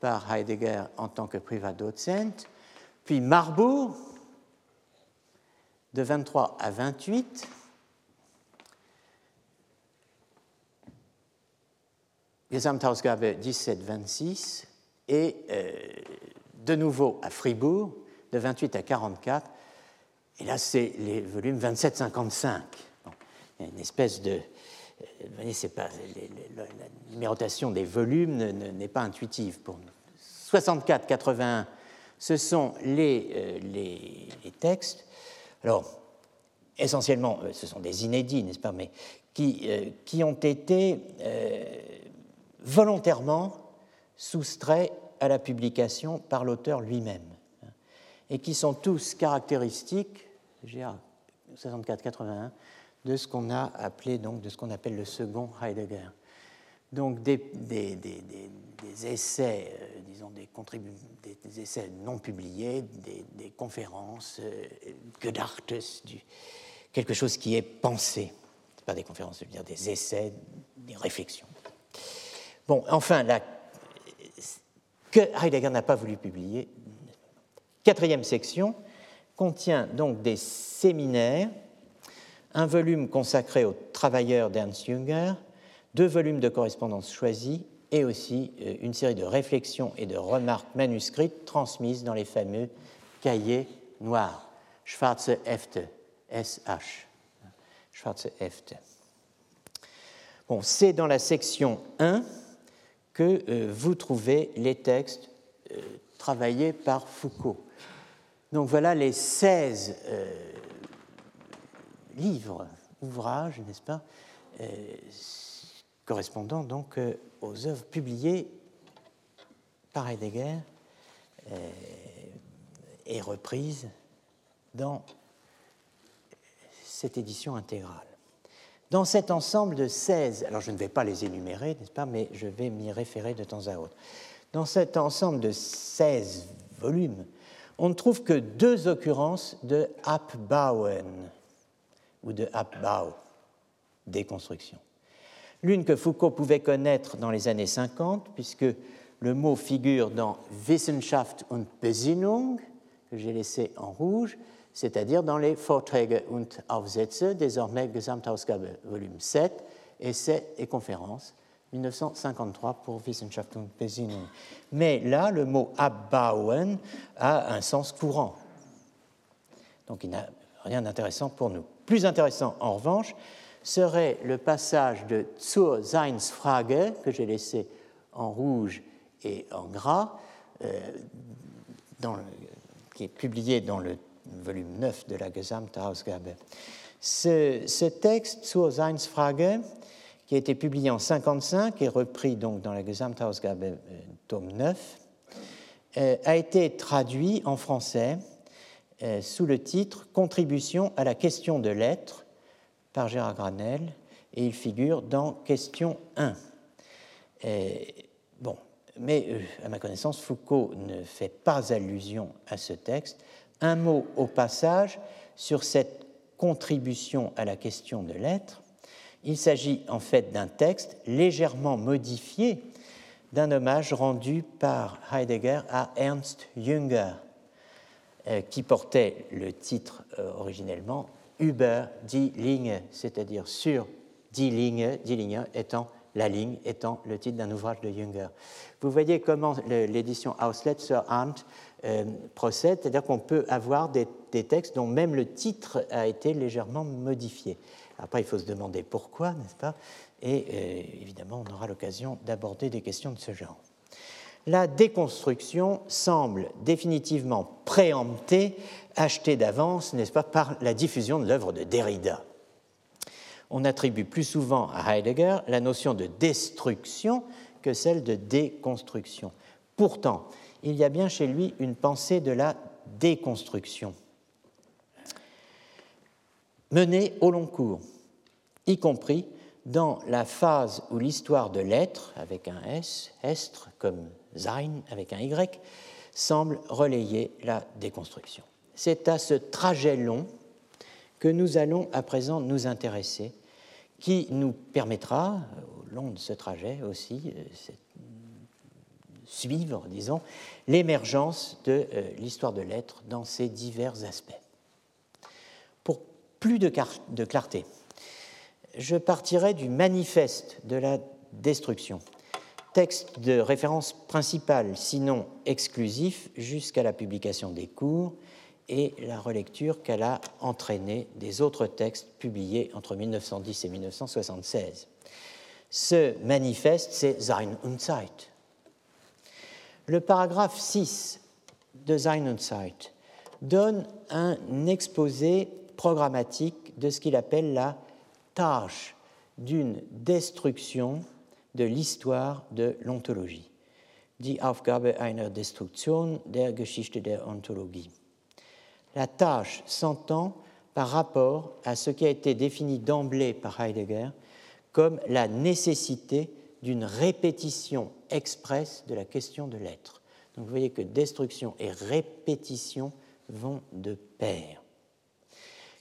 par Heidegger en tant que Privatdozent, puis Marbourg de 23 à 28, Gesamthausgabe 17-26 et euh, de nouveau à Fribourg, de 28 à 44. Et là, c'est les volumes 27-55. Une espèce de. Euh, pas, la numérotation des volumes n'est pas intuitive pour nous. 64-81, ce sont les, euh, les, textes. Alors, essentiellement, ce sont des inédits, n'est-ce pas, mais qui, ont été volontairement soustraits à la publication par l'auteur lui-même, hein, et qui sont tous caractéristiques, GA 64-81, de ce qu'on a appelé donc de ce qu'on appelle le second Heidegger. Donc des, essais, euh, disons des, des, essais non publiés, des, conférences, euh, du, quelque chose qui est pensé. Pas des conférences, je veux dire des essais, des réflexions. Bon, enfin, la, que Heidegger n'a pas voulu publier. Quatrième section contient donc des séminaires, un volume consacré aux travailleurs d'Ernst Jünger, deux volumes de correspondance choisie et aussi euh, une série de réflexions et de remarques manuscrites transmises dans les fameux cahiers noirs, Schwarze Hefte, SH. Schwarze Hefte. Bon, c'est dans la section 1 que euh, vous trouvez les textes euh, travaillés par Foucault. Donc voilà les 16 livres, ouvrages, n'est-ce pas, correspondant donc euh, aux œuvres publiées par Heidegger euh, et reprises dans cette édition intégrale. Dans cet ensemble de 16, alors je ne vais pas les énumérer, n'est-ce pas, mais je vais m'y référer de temps à autre. Dans cet ensemble de 16 volumes, on ne trouve que deux occurrences de Abbauen ou de Abbau, déconstruction. L'une que Foucault pouvait connaître dans les années 50, puisque le mot figure dans Wissenschaft und Besinnung, que j'ai laissé en rouge, c'est-à-dire dans les Vorträge und Aufsätze, désormais Gesamtausgabe, volume 7, Essais et conférences, 1953 pour Wissenschaft und Besinnung. Mais là, le mot abbauen a un sens courant. Donc il n'a rien d'intéressant pour nous. Plus intéressant, en revanche, serait le passage de Zur Seinsfrage, que j'ai laissé en rouge et en gras, euh, qui est publié dans le volume 9 de la Gesamtausgabe. Ce, texte, Zur Seinsfrage, qui a été publié en 1955 et repris donc dans la Gesamtausgabe euh, tome 9, euh, a été traduit en français sous le titre Contribution à la question de l'être par Gérard Granel et il figure dans question 1. bon, mais euh, à ma connaissance, Foucault ne fait pas allusion à ce texte. Un mot au passage sur cette contribution à la question de l'être. Il s'agit en fait d'un texte légèrement modifié d'un hommage rendu par Heidegger à Ernst Jünger, euh, qui portait le titre euh, originellement über die Linie, c'est-à-dire sur die Linie, die Linie étant la ligne, étant le titre d'un ouvrage de Jünger. Vous voyez comment l'édition Auslet sur Amt euh, procède, c'est-à-dire qu'on peut avoir des, textes dont même le titre a été légèrement modifié. Après, il faut se demander pourquoi, n'est-ce pas? Et euh, évidemment, on aura l'occasion d'aborder des questions de ce genre la déconstruction semble définitivement préemptée, achetée d'avance, n'est-ce pas, par la diffusion de l'œuvre de Derrida. On attribue plus souvent à Heidegger la notion de destruction que celle de déconstruction. Pourtant, il y a bien chez lui une pensée de la déconstruction, menée au long cours, y compris dans la phase où l'histoire de l'être, avec un S, estre comme Sein avec un Y, semble relayer la déconstruction. C'est à ce trajet long que nous allons à présent nous intéresser, qui nous permettra, au long de ce trajet aussi, euh, suivre, disons, l'émergence de euh, l'histoire de l'être dans ses divers aspects. Pour plus de, de clarté, je partirai du manifeste de la destruction, texte de référence principal, sinon exclusif, jusqu'à la publication des cours et la relecture qu'elle a entraînée des autres textes publiés entre 1910 et 1976. Ce manifeste, c'est Sein und Zeit. Le paragraphe 6 de Sein und Zeit donne un exposé programmatique de ce qu'il appelle la tâche d'une destruction de l'histoire de l'ontologie. Die Aufgabe einer Destruktion der Geschichte der Ontologie. La tâche s'entend par rapport à ce qui a été défini d'emblée par Heidegger comme la nécessité d'une répétition expresse de la question de l'être. Donc vous voyez que destruction et répétition vont de pair.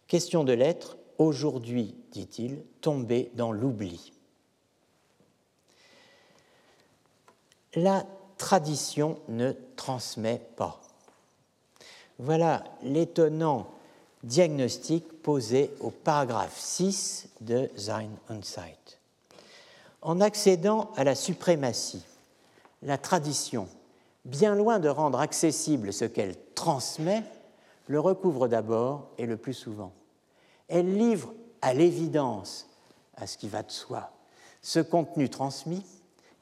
Question de l'être, aujourd'hui, dit-il, tombée dans l'oubli. La tradition ne transmet pas. Voilà l'étonnant diagnostic posé au paragraphe 6 de Sein und Zeit. En accédant à la suprématie, la tradition, bien loin de rendre accessible ce qu'elle transmet, le recouvre d'abord et le plus souvent. Elle livre à l'évidence, à ce qui va de soi, ce contenu transmis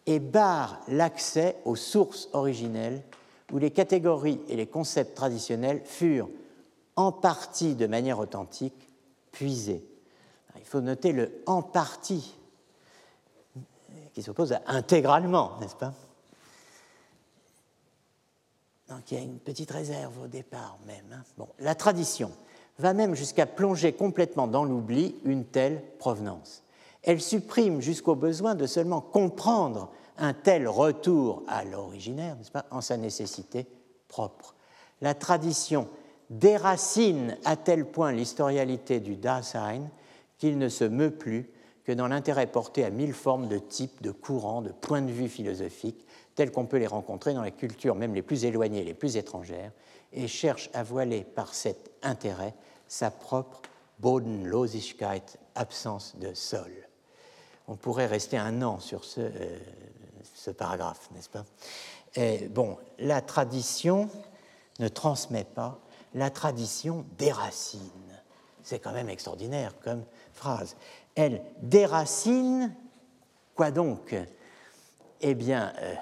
et barre l'accès aux sources originelles où les catégories et les concepts traditionnels furent, en partie de manière authentique, puisés. Il faut noter le en partie, qui s'oppose à intégralement, n'est-ce pas? Donc il y a une petite réserve au départ même. Hein. La tradition va même jusqu'à plonger complètement dans l'oubli une telle provenance. Elle supprime jusqu'au besoin de seulement comprendre un tel retour à l'originaire, n'est-ce pas, en sa nécessité propre. La tradition déracine à tel point l'historialité du Dasein qu'il ne se meut plus que dans l'intérêt porté à mille formes de types, de courants, de points de vue philosophiques, tels qu'on peut les rencontrer dans les cultures même les plus éloignées, les plus étrangères, et cherche à voiler par cet intérêt sa propre Bodenlosigkeit, absence de sol. On pourrait rester un an sur ce, euh, paragraphe, n'est-ce pas? Bon, la tradition ne transmet pas, la tradition déracine. C'est quand même extraordinaire comme phrase. Elle déracine, quoi donc? Eh bien, euh,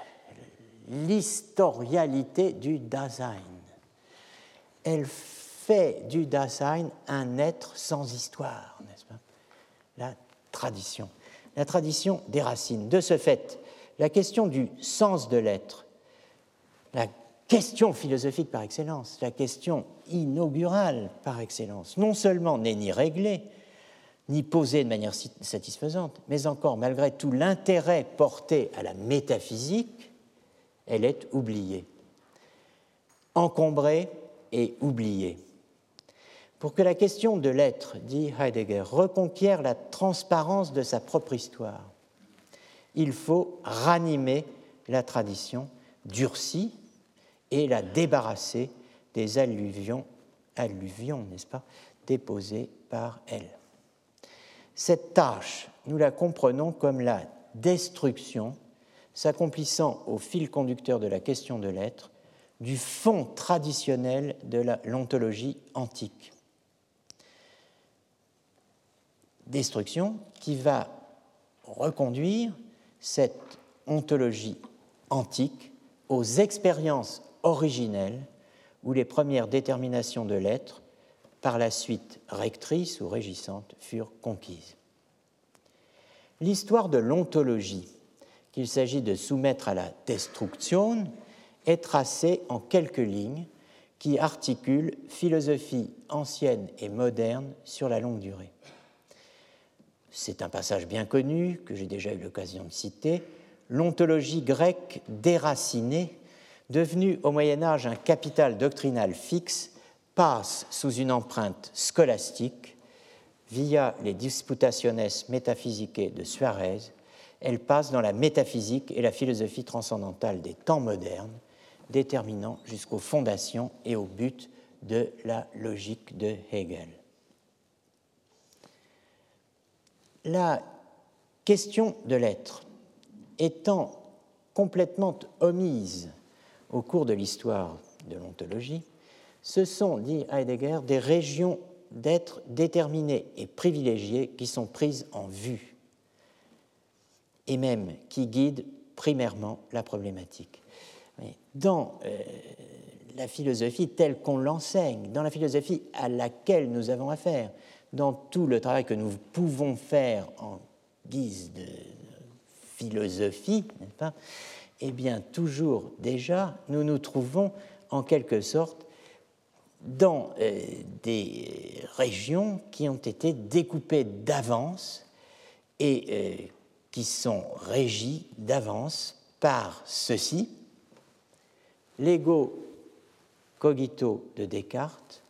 l'historialité du Dasein. Elle fait du Dasein un être sans histoire, n'est-ce pas? La tradition. La tradition déracine. De ce fait, la question du sens de l'être, la question philosophique par excellence, la question inaugurale par excellence, non seulement n'est ni réglée, ni posée de manière satisfaisante, mais encore, malgré tout l'intérêt porté à la métaphysique, elle est oubliée, encombrée et oubliée. Pour que la question de l'être, dit Heidegger, reconquiert la transparence de sa propre histoire, il faut ranimer la tradition durcie et la débarrasser des alluvions, alluvions n'est-ce pas, déposées par elle. Cette tâche, nous la comprenons comme la destruction s'accomplissant au fil conducteur de la question de l'être du fond traditionnel de l'ontologie antique. Destruction qui va reconduire cette ontologie antique aux expériences originelles où les premières déterminations de l'être, par la suite rectrices ou régissantes, furent conquises. L'histoire de l'ontologie qu'il s'agit de soumettre à la destruction est tracée en quelques lignes qui articulent philosophie ancienne et moderne sur la longue durée. C'est un passage bien connu que j'ai déjà eu l'occasion de citer. L'ontologie grecque déracinée, devenue au Moyen Âge un capital doctrinal fixe, passe sous une empreinte scolastique via les Disputationes Metaphysicae de Suarez. Elle passe dans la métaphysique et la philosophie transcendantale des temps modernes, déterminant jusqu'aux fondations et au but de la logique de Hegel. La question de l'être étant complètement omise au cours de l'histoire de l'ontologie, ce sont, dit Heidegger, des régions d'être déterminées et privilégiées qui sont prises en vue et même qui guident primairement la problématique. Dans euh, la philosophie telle qu'on l'enseigne, dans la philosophie à laquelle nous avons affaire, dans tout le travail que nous pouvons faire en guise de philosophie, pas Eh bien, toujours déjà, nous nous trouvons en quelque sorte dans euh, des régions qui ont été découpées d'avance et euh, qui sont régies d'avance par ceci, l'ego cogito de Descartes,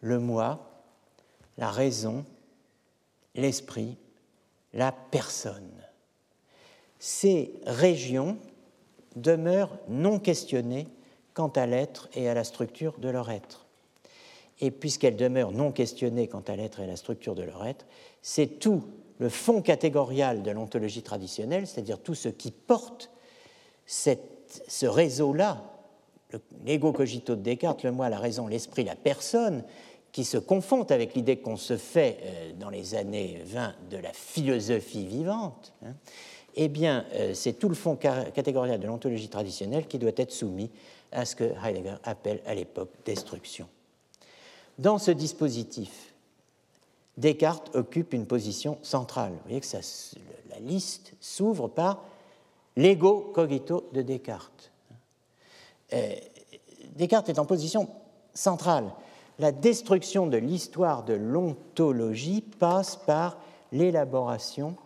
le moi, la raison, l'esprit, la personne. Ces régions demeurent non questionnées quant à l'être et à la structure de leur être. Et puisqu'elles demeurent non questionnées quant à l'être et à la structure de leur être, c'est tout le fond catégorial de l'ontologie traditionnelle, c'est-à-dire tout ce qui porte ce réseau-là, l'ego cogito de Descartes, le moi, la raison, l'esprit, la personne, qui se confondent avec l'idée qu'on se fait euh, dans les années 20 de la philosophie vivante, hein, eh bien, euh, c'est tout le fond catégorial de l'ontologie traditionnelle qui doit être soumis à ce que Heidegger appelle à l'époque destruction. Dans ce dispositif, Descartes occupe une position centrale. Vous voyez que la liste s'ouvre par l'ego cogito de Descartes. Euh, Descartes est en position centrale. La destruction de l'histoire de l'ontologie passe par l'élaboration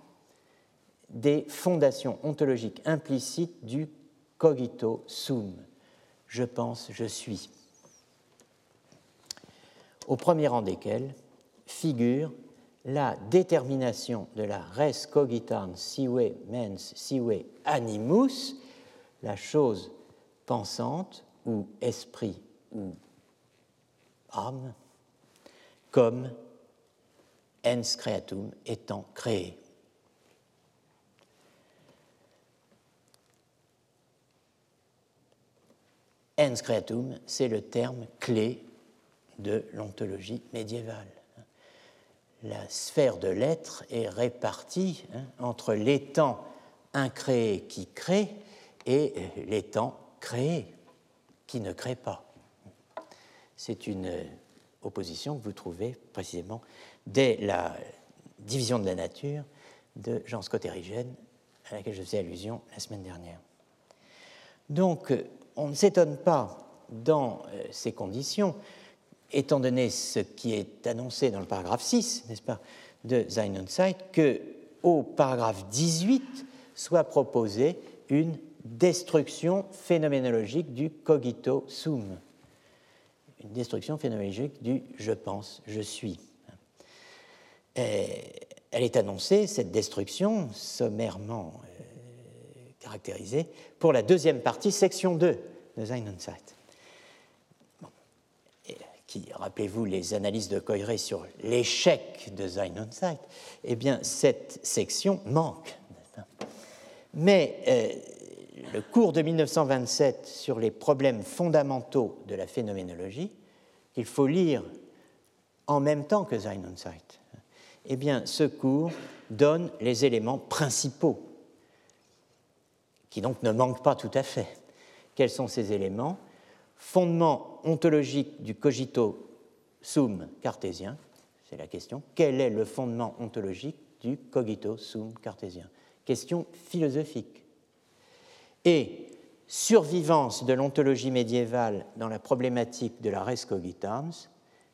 des fondations ontologiques implicites du cogito sum. Je pense, je suis. Au premier rang desquels figure la détermination de la res cogitans sive mens sive animus, la chose pensante ou esprit comme ens creatum étant créé. Ens creatum, c'est le terme clé de l'ontologie médiévale. La sphère de l'être est répartie hein, entre l'étang incréé qui crée et l'étang créé qui ne crée pas. C'est une euh, opposition que vous trouvez précisément dès la division de la nature de Jean Scott Erigen, à laquelle je faisais allusion la semaine dernière. Donc, euh, on ne s'étonne pas dans euh, ces conditions, étant donné ce qui est annoncé dans le paragraphe 6, n'est-ce pas, de Sein und Zeit, que au paragraphe 18 soit proposée une destruction phénoménologique du cogito sum, une destruction phénoménologique du je pense, je suis. elle est annoncée, cette destruction, sommairement euh, caractérisée, pour la deuxième partie, section 2 de Sein und Zeit. qui, rappelez-vous les analyses de Coiré sur l'échec de Sein und Zeit, eh bien, cette section manque. Mais euh, le cours de 1927 sur les problèmes fondamentaux de la phénoménologie, qu'il faut lire en même temps que Sein und Zeit, eh bien, ce cours donne les éléments principaux, qui donc ne manquent pas tout à fait. Quels sont ces éléments? Fondement ontologique du cogito sum cartésien, c'est la question. Quel est le fondement ontologique du cogito sum cartésien? Question philosophique et survivance de l'ontologie médiévale dans la problématique de la res cogitans,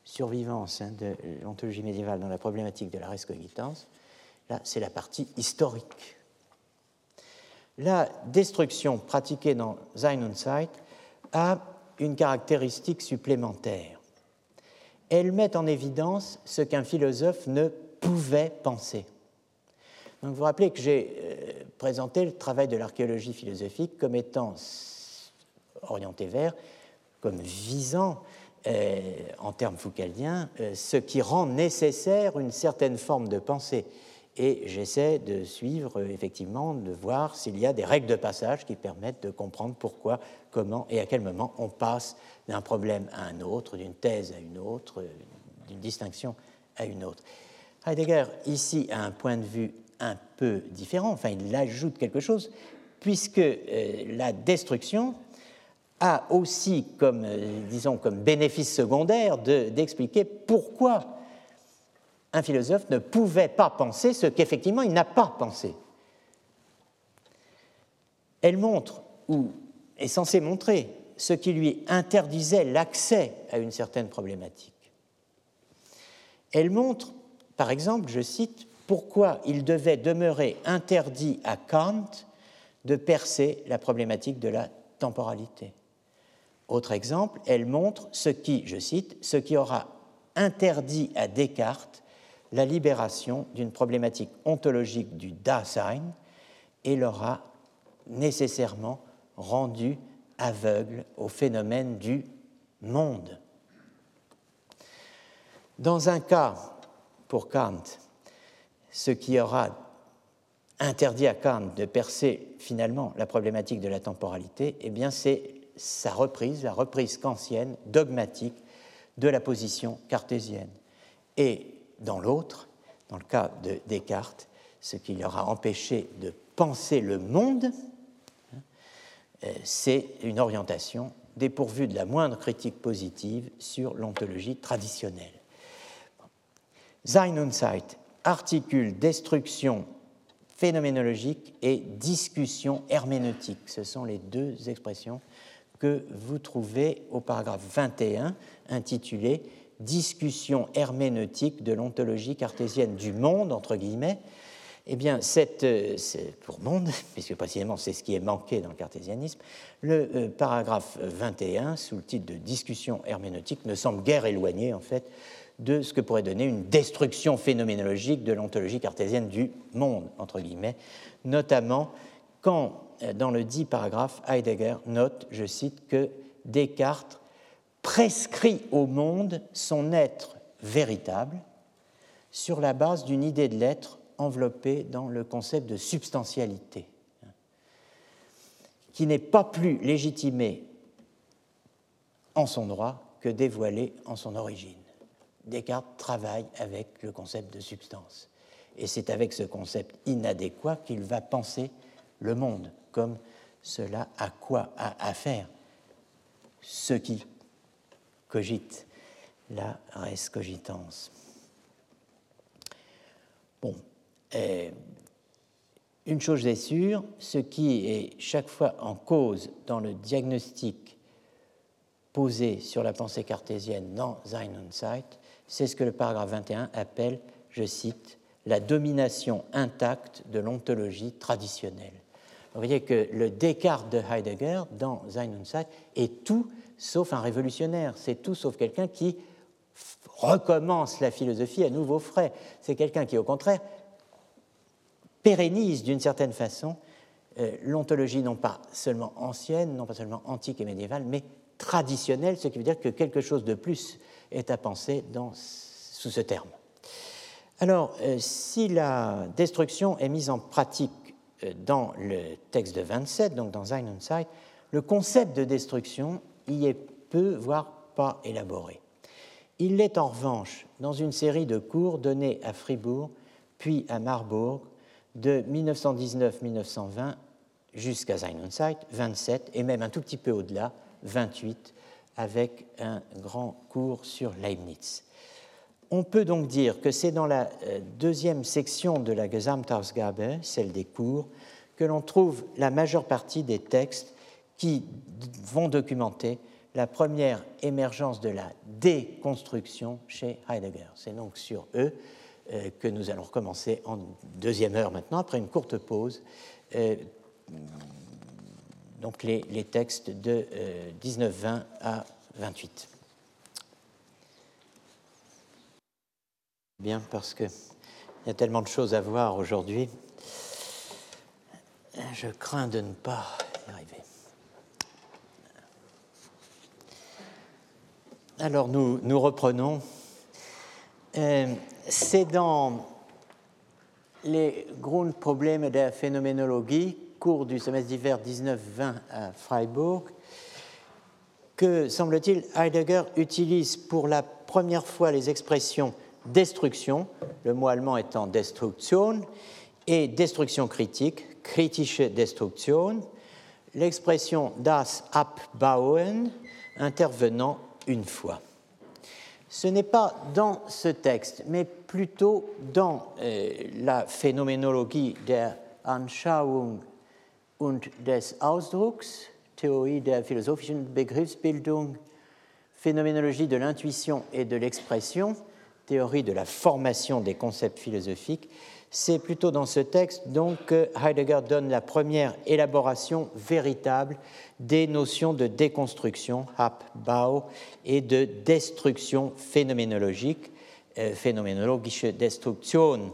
survivance hein, de l'ontologie médiévale dans la problématique de la res cogitans, là c'est la partie historique. La destruction pratiquée dans Sein und Zeit a une caractéristique supplémentaire. Elle met en évidence ce qu'un philosophe ne pouvait penser. Donc vous vous rappelez que j'ai euh, présenté le travail de l'archéologie philosophique comme étant orienté vers, comme visant, euh, en termes foucaldiens, euh, ce qui rend nécessaire une certaine forme de pensée. Et j'essaie de suivre, effectivement, de voir s'il y a des règles de passage qui permettent de comprendre pourquoi, comment et à quel moment on passe d'un problème à un autre, d'une thèse à une autre, d'une distinction à une autre. Heidegger, ici, a un point de vue peu différent, enfin il ajoute quelque chose, puisque euh, la destruction a aussi comme, euh, disons, comme bénéfice secondaire d'expliquer pourquoi un philosophe ne pouvait pas penser ce qu'effectivement il n'a pas pensé. Elle montre, ou est censée montrer, ce qui lui interdisait l'accès à une certaine problématique. Elle montre, par exemple, je cite, pourquoi il devait demeurer interdit à Kant de percer la problématique de la temporalité. Autre exemple, elle montre ce qui, je cite, ce qui aura interdit à Descartes la libération d'une problématique ontologique du Dasein et l'aura nécessairement rendu aveugle au phénomène du monde. Dans un cas, pour Kant, ce qui aura interdit à Kant de percer finalement la problématique de la temporalité, eh bien c'est sa reprise, la reprise kantienne, dogmatique, de la position cartésienne. Et dans l'autre, dans le cas de Descartes, ce qui leur empêché de penser le monde, euh, c'est une orientation dépourvue de la moindre critique positive sur l'ontologie traditionnelle. Sein und articule destruction phénoménologique et discussion herméneutique. Ce sont les deux expressions que vous trouvez au paragraphe 21 intitulé Discussion herméneutique de l'ontologie cartésienne du monde, entre guillemets. Eh bien, cette, euh, pour monde, [LAUGHS] puisque précisément c'est ce qui est manqué dans le cartésianisme, le euh, paragraphe 21, sous le titre de Discussion herméneutique, ne semble guère éloigné, en fait, de ce que pourrait donner une destruction phénoménologique de l'ontologie cartésienne du monde, entre guillemets, notamment quand, euh, dans le dit paragraphe, Heidegger note, je cite, que Descartes prescrit au monde son être véritable sur la base d'une idée de l'être enveloppée dans le concept de substantialité, qui n'est pas plus légitimé en son droit que dévoilé en son origine. Descartes travaille avec le concept de substance. Et c'est avec ce concept inadéquat qu'il va penser le monde comme cela a quoi à faire. Ce qui cogite la res cogitans. Bon, euh, une chose est sûre, ce qui est chaque fois en cause dans le diagnostic posé sur la pensée cartésienne dans Sein und Zeit, c'est ce que le paragraphe 21 appelle, je cite, la domination intacte de l'ontologie traditionnelle. Vous voyez que le Descartes de Heidegger dans Sein und Zeit est tout sauf un révolutionnaire, c'est tout sauf quelqu'un qui recommence la philosophie à nouveau frais. C'est quelqu'un qui, au contraire, pérennise d'une certaine façon euh, l'ontologie non pas seulement ancienne, non pas seulement antique et médiévale, mais traditionnelle, ce qui veut dire que quelque chose de plus est à penser sous ce terme. Alors, euh, si la destruction est mise en pratique euh, dans le texte de 27, donc dans Sein und le concept de destruction y est peu, voire pas élaboré. Il l'est en revanche dans une série de cours donnés à Fribourg, puis à Marbourg, de 1919-1920 jusqu'à Sein und Zeit, 27, et même un tout petit peu au-delà, 28, avec un grand cours sur Leibniz. On peut donc dire que c'est dans la euh, deuxième section de la Gesamtausgabe, celle des cours, que l'on trouve la majeure partie des textes qui vont documenter la première émergence de la déconstruction chez Heidegger. C'est donc sur eux euh, que nous allons recommencer en deuxième heure maintenant, après une courte pause. Euh, donc les, textes de 19-20 euh, à 28. Bien, parce qu'il y a tellement de choses à voir aujourd'hui, je crains de ne pas y arriver. Alors nous, reprenons. Euh, c'est dans les Grundprobleme der Phänoménologie cours du semestre d'hiver 19-20 à Freiburg, que, semble-t-il, Heidegger utilise pour la première fois les expressions destruction, le mot allemand étant Destruktion, et destruction critique, kritische Destruktion, l'expression das Abbauen intervenant une fois. Ce n'est pas dans ce texte, mais plutôt dans euh, la phénoménologie der Anschauung und des Ausdrucks, Théorie der philosophischen Begriffsbildung, phénoménologie de l'intuition et de l'expression, théorie de la formation des concepts philosophiques, c'est plutôt dans ce texte donc que Heidegger donne la première élaboration véritable des notions de déconstruction, Abbau, et de destruction phénoménologique, euh, phénoménologische Destruktion.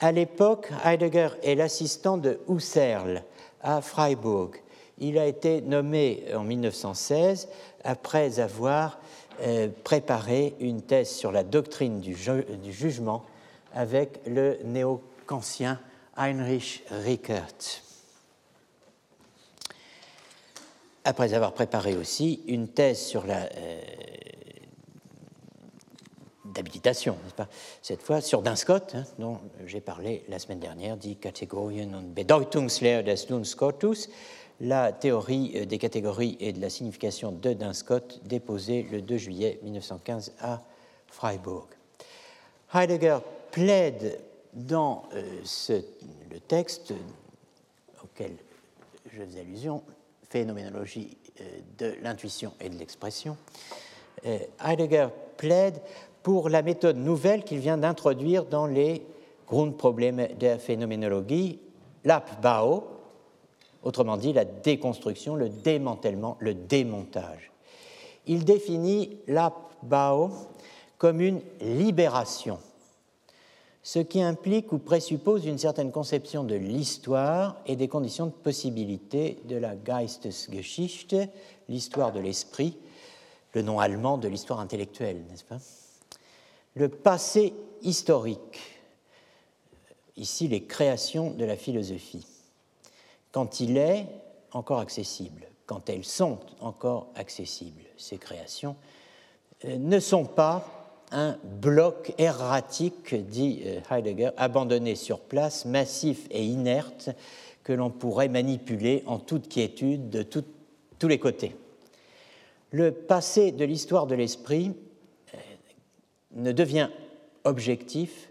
À l'époque, Heidegger est l'assistant de Husserl, à Freiburg. Il a été nommé en 1916 après avoir euh, préparé une thèse sur la doctrine du, jugement avec le néo-kantien Heinrich Rickert. Après avoir préparé aussi une thèse sur la euh, d'habilitation, n'est-ce pas? Cette fois sur Dunscott, hein, dont j'ai parlé la semaine dernière, dit Kategorien und Bedeutungslehre des Dunscottus, la théorie euh, des catégories et de la signification de Dunscott, déposée le 2 juillet 1915 à Freiburg. Heidegger plaide dans euh, le texte auquel je fais allusion, phénoménologie euh, de l'intuition et de l'expression, Heidegger plaide pour la méthode nouvelle qu'il vient d'introduire dans les Grundprobleme der Phänoménologie, l'Abbau, autrement dit la déconstruction, le démantèlement, le démontage. Il définit l'Abbau comme une libération, ce qui implique ou présuppose une certaine conception de l'histoire et des conditions de possibilité de la Geistesgeschichte, l'histoire de l'esprit, le nom allemand de l'histoire intellectuelle, n'est-ce pas? Le passé historique, ici les créations de la philosophie quand il est encore accessible, quand elles sont encore accessibles, ces créations, euh, ne sont pas un bloc erratique, dit euh, Heidegger, abandonné sur place, massif et inerte, que l'on pourrait manipuler en toute quiétude de tous les côtés. Le passé de l'histoire de l'esprit euh, ne devient objectif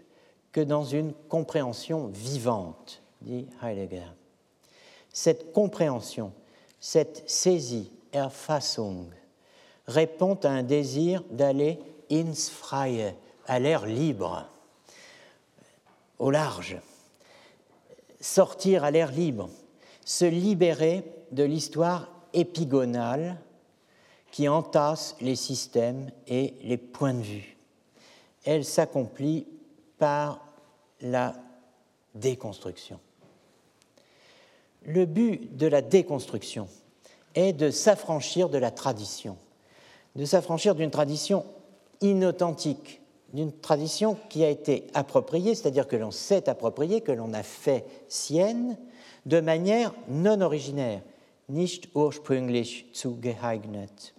que dans une compréhension vivante, dit Heidegger cette compréhension, cette saisie, Erfassung, répond à un désir d'aller ins Freie, à l'air libre, au large, sortir à l'air libre, se libérer de l'histoire épigonale qui entasse les systèmes et les points de vue. Elle s'accomplit par la déconstruction le but de la déconstruction est de s'affranchir de la tradition, de s'affranchir d'une tradition inauthentique, d'une tradition qui a été appropriée, c'est-à-dire que l'on s'est approprié, que l'on a fait sienne, de manière non originaire, nicht ursprünglich zugeeignet.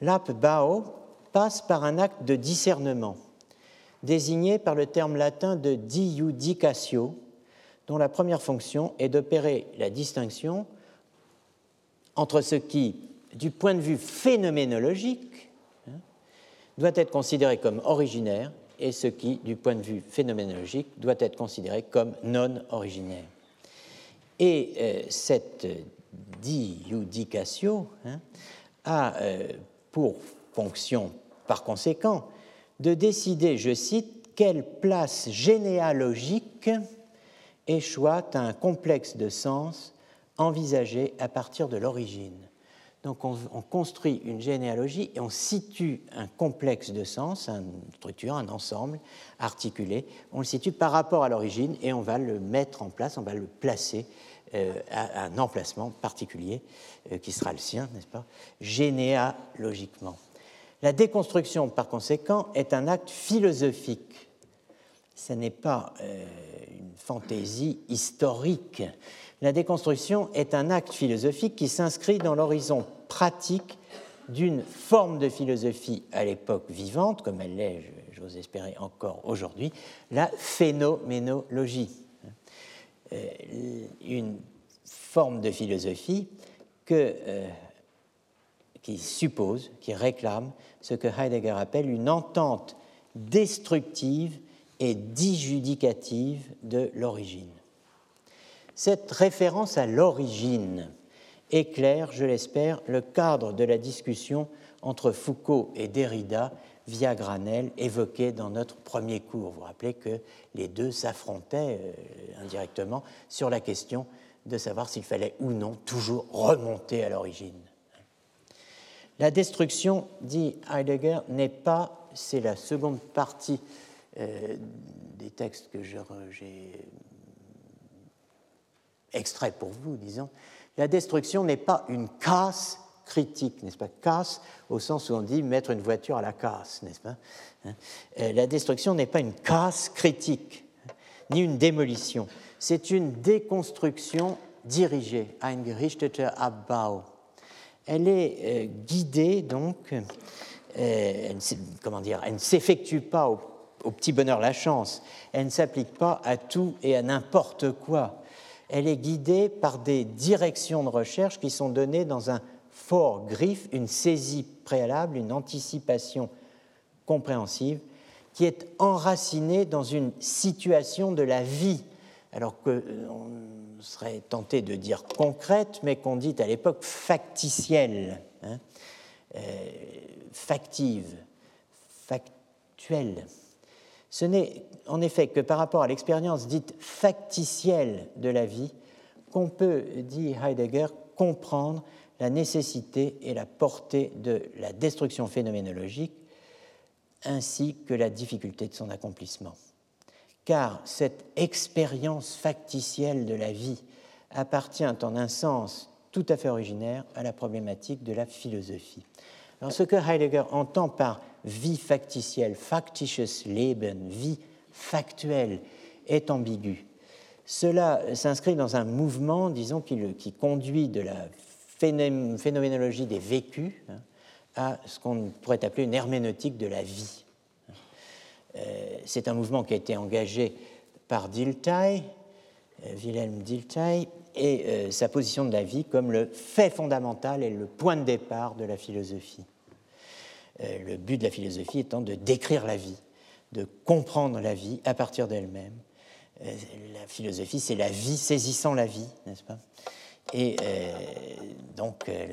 L'abbau passe par un acte de discernement, désigné par le terme latin de diudicatio, dont la première fonction est d'opérer la distinction entre ce qui, du point de vue phénoménologique, hein, doit être considéré comme originaire et ce qui, du point de vue phénoménologique, doit être considéré comme non originaire. Et euh, cette diudicatio hein, a euh, pour fonction, par conséquent, de décider, je cite, quelle place généalogique échoit à un complexe de sens envisagé à partir de l'origine. Donc on, construit une généalogie et on situe un complexe de sens, une structure, un ensemble articulé, on le situe par rapport à l'origine et on va le mettre en place, on va le placer euh, à un emplacement particulier euh, qui sera le sien, n'est-ce pas, généalogiquement. La déconstruction, par conséquent, est un acte philosophique. Ce n'est pas euh, fantaisie historique. La déconstruction est un acte philosophique qui s'inscrit dans l'horizon pratique d'une forme de philosophie à l'époque vivante, comme elle l'est, j'ose espérer encore aujourd'hui, la phénoménologie. Euh, une forme de philosophie que, euh, qui suppose, qui réclame ce que Heidegger appelle une entente destructive et disjudicative de l'origine. Cette référence à l'origine éclaire, je l'espère, le cadre de la discussion entre Foucault et Derrida via Granel évoqué dans notre premier cours. Vous vous rappelez que les deux s'affrontaient euh, indirectement sur la question de savoir s'il fallait ou non toujours remonter à l'origine. La destruction, dit Heidegger, n'est pas, c'est la seconde partie euh, des textes que j'ai extraits pour vous, disons, la destruction n'est pas une casse critique, n'est-ce pas? Casse au sens où on dit mettre une voiture à la casse, n'est-ce pas? Hein? euh, La destruction n'est pas une casse critique, ni une démolition. C'est une déconstruction dirigée, eingerichtete Abbau. Elle est euh, guidée donc, comment dire, elle ne s'effectue pas au, au petit bonheur la chance, elle ne s'applique pas à tout et à n'importe quoi. Elle est guidée par des directions de recherche qui sont données dans un fort griffe, une saisie préalable, une anticipation compréhensive, qui est enracinée dans une situation de la vie, alors qu'on euh, serait tenté de dire concrète, mais qu'on dit à l'époque factitielle, hein, euh, factive, factuelle. Ce n'est en effet que par rapport à l'expérience dite factitielle de la vie qu'on peut, dit Heidegger, comprendre la nécessité et la portée de la destruction phénoménologique, ainsi que la difficulté de son accomplissement. Car cette expérience factitielle de la vie appartient en un sens tout à fait originaire à la problématique de la philosophie. Ce que Heidegger entend par vie factitielle, factitious Leben, vie factuelle, est ambigu. Cela s'inscrit dans un mouvement, disons, qui, qui conduit de la phénoménologie des vécus hein, à ce qu'on pourrait appeler une herméneutique de la vie. Euh, c'est un mouvement qui a été engagé par Dilthey, euh, Wilhelm Dilthey, et euh, sa position de la vie comme le fait fondamental et le point de départ de la philosophie. le but de la philosophie étant de décrire la vie, de comprendre la vie à partir d'elle-même. la philosophie, c'est la vie saisissant la vie, n'est-ce pas? Et euh, donc, euh,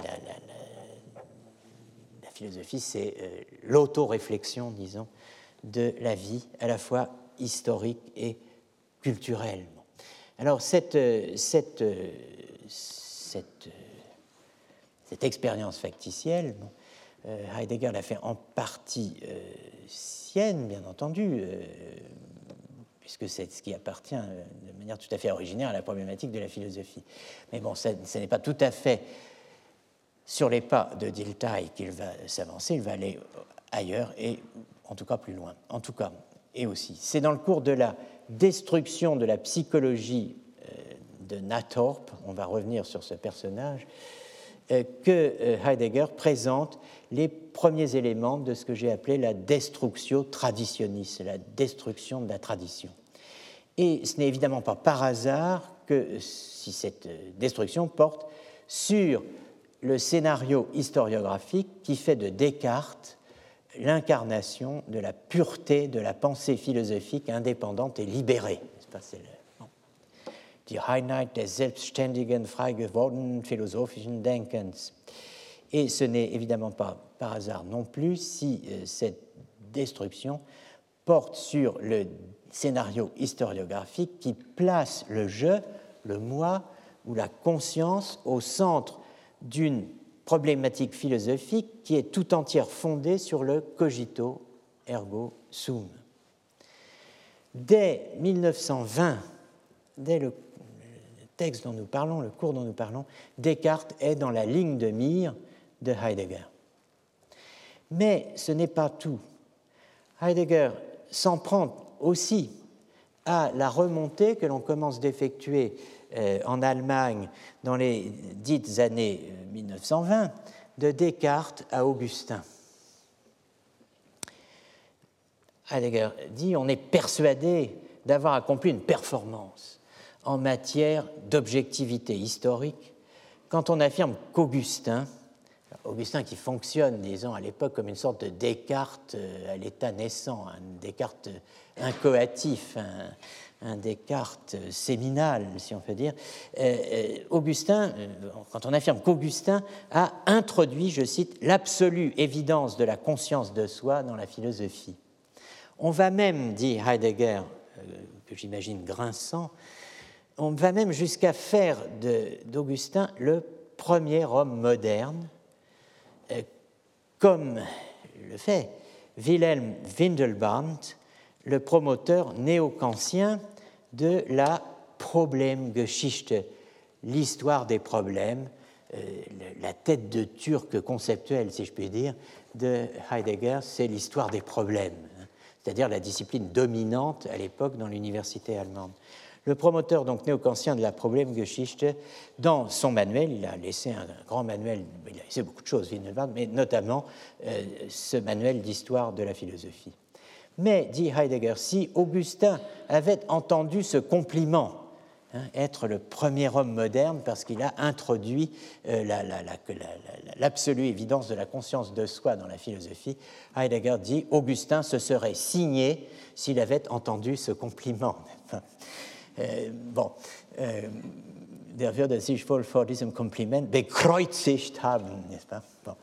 la, philosophie, c'est euh, l'auto-réflexion, disons, de la vie, à la fois historique et culturelle. Alors, cette, cette, cette, cette expérience factitielle, Heidegger l'a fait en partie sienne, bien entendu, puisque c'est ce qui appartient euh, de manière tout à fait originaire à la problématique de la philosophie. Mais bon, ce n'est pas tout à fait sur les pas de Dilthey qu'il va s'avancer, il va aller ailleurs et en tout cas plus loin. En tout cas, et aussi, c'est dans le cours de la destruction de la psychologie euh, de Nathorp, on va revenir sur ce personnage, euh, que Heidegger présente les premiers éléments de ce que j'ai appelé la destruction traditionniste, la destruction de la tradition. Et ce n'est évidemment pas par hasard que si cette destruction porte sur le scénario historiographique qui fait de Descartes l'incarnation de la pureté de la pensée philosophique indépendante et libérée. Die Einheit des selbstständigen, frei philosophischen Denkens. Et ce n'est évidemment pas par hasard non plus si euh, cette destruction porte sur le scénario historiographique qui place le je, le moi ou la conscience au centre d'une problématique philosophique qui est tout entière fondée sur le cogito ergo sum. Dès 1920, dès le texte dont nous parlons, le cours dont nous parlons, Descartes est dans la ligne de mire de Heidegger. Mais ce n'est pas tout. Heidegger s'en prend aussi à la remontée que l'on commence d'effectuer en Allemagne dans les dites années 1920, euh, de Descartes à Augustin. Heidegger dit on est persuadé d'avoir accompli une performance en matière d'objectivité historique quand on affirme qu'Augustin Augustin qui fonctionne, disons, à l'époque comme une sorte de Descartes euh, à l'état naissant, un Descartes incoatif, un, Descartes séminal, si on peut dire. Euh, euh, Augustin, quand on affirme qu'Augustin a introduit, je cite, l'absolue évidence de la conscience de soi dans la philosophie. On va même, dit Heidegger, que j'imagine grinçant, on va même jusqu'à faire d'Augustin le premier homme moderne euh, comme le fait Wilhelm Windelband, le promoteur néo-kantien de la Problemgeschichte, l'histoire des problèmes, euh, la tête de turc conceptuelle, si je puis dire, de Heidegger, c'est l'histoire des problèmes, hein, c'est-à-dire la discipline dominante à l'époque dans l'université allemande. Le promoteur donc néo-kantien de la Problemgeschichte, dans son manuel, il a laissé un grand manuel, il a laissé beaucoup de choses, mais notamment euh, ce manuel d'histoire de la philosophie. Mais, dit Heidegger, si Augustin avait entendu ce compliment, hein, être le premier homme moderne parce qu'il a introduit euh, l'absolue évidence de la conscience de soi dans la philosophie, Heidegger dit Augustin se serait signé s'il avait entendu ce compliment. [LAUGHS] Euh, bon, euh, der würde sich wohl vor diesem Kompliment bekreuzigt haben, n'est-ce pas? Bon.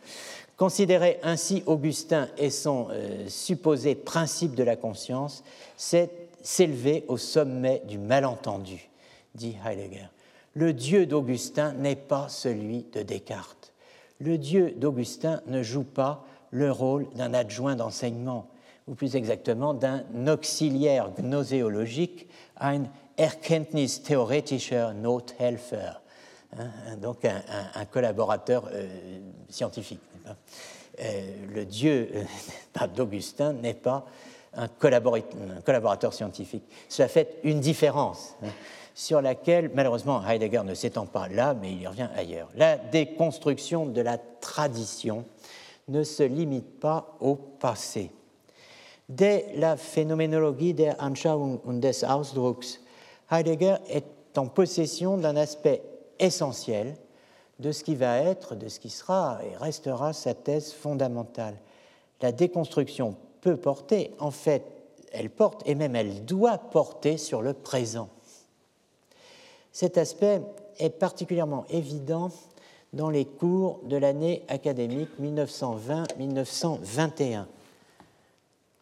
Considérer ainsi Augustin et son euh, supposé principe de la conscience, c'est s'élever au sommet du malentendu, dit Heidegger. Le Dieu d'Augustin n'est pas celui de Descartes. Le Dieu d'Augustin ne joue pas le rôle d'un adjoint d'enseignement, ou plus exactement d'un auxiliaire gnoséologique, ein Erkenntnistheoretischer Nothelfer, hein, donc un, collaborateur euh, scientifique. Euh, le Dieu euh, [LAUGHS] d'Augustin n'est pas un collaborateur, scientifique. Cela fait une différence hein, sur laquelle, malheureusement, Heidegger ne s'étend pas là, mais il y revient ailleurs. La déconstruction de la tradition ne se limite pas au passé. Dès la phénoménologie der Anschauung und des Ausdrucks, Heidegger est en possession d'un aspect essentiel de ce qui va être, de ce qui sera et restera sa thèse fondamentale. La déconstruction peut porter, en fait, elle porte et même elle doit porter sur le présent. Cet aspect est particulièrement évident dans les cours de l'année académique 1920-1921.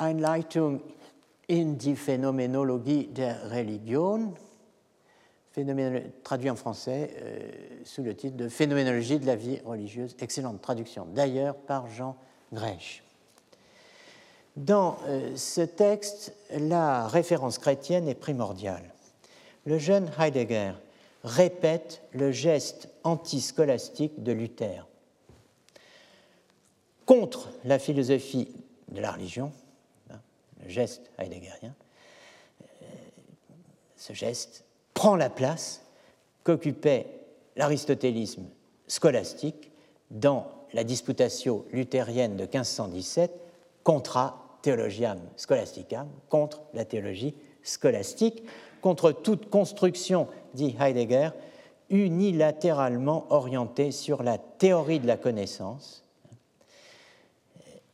Einleitung in die Phänomenologie der Religion, traduit en français euh, sous le titre de Phénoménologie de la vie religieuse. Excellente traduction, d'ailleurs par Jean Grèche. Dans euh, ce texte, la référence chrétienne est primordiale. Le jeune Heidegger répète le geste antiscolastique de Luther contre la philosophie de la religion, le geste heideggerien, euh, ce geste prend la place qu'occupait l'aristotélisme scolastique dans la disputatio luthérienne de 1517 contra theologiam scholasticam, contre la théologie scolastique, contre toute construction, dit Heidegger, unilatéralement orientée sur la théorie de la connaissance,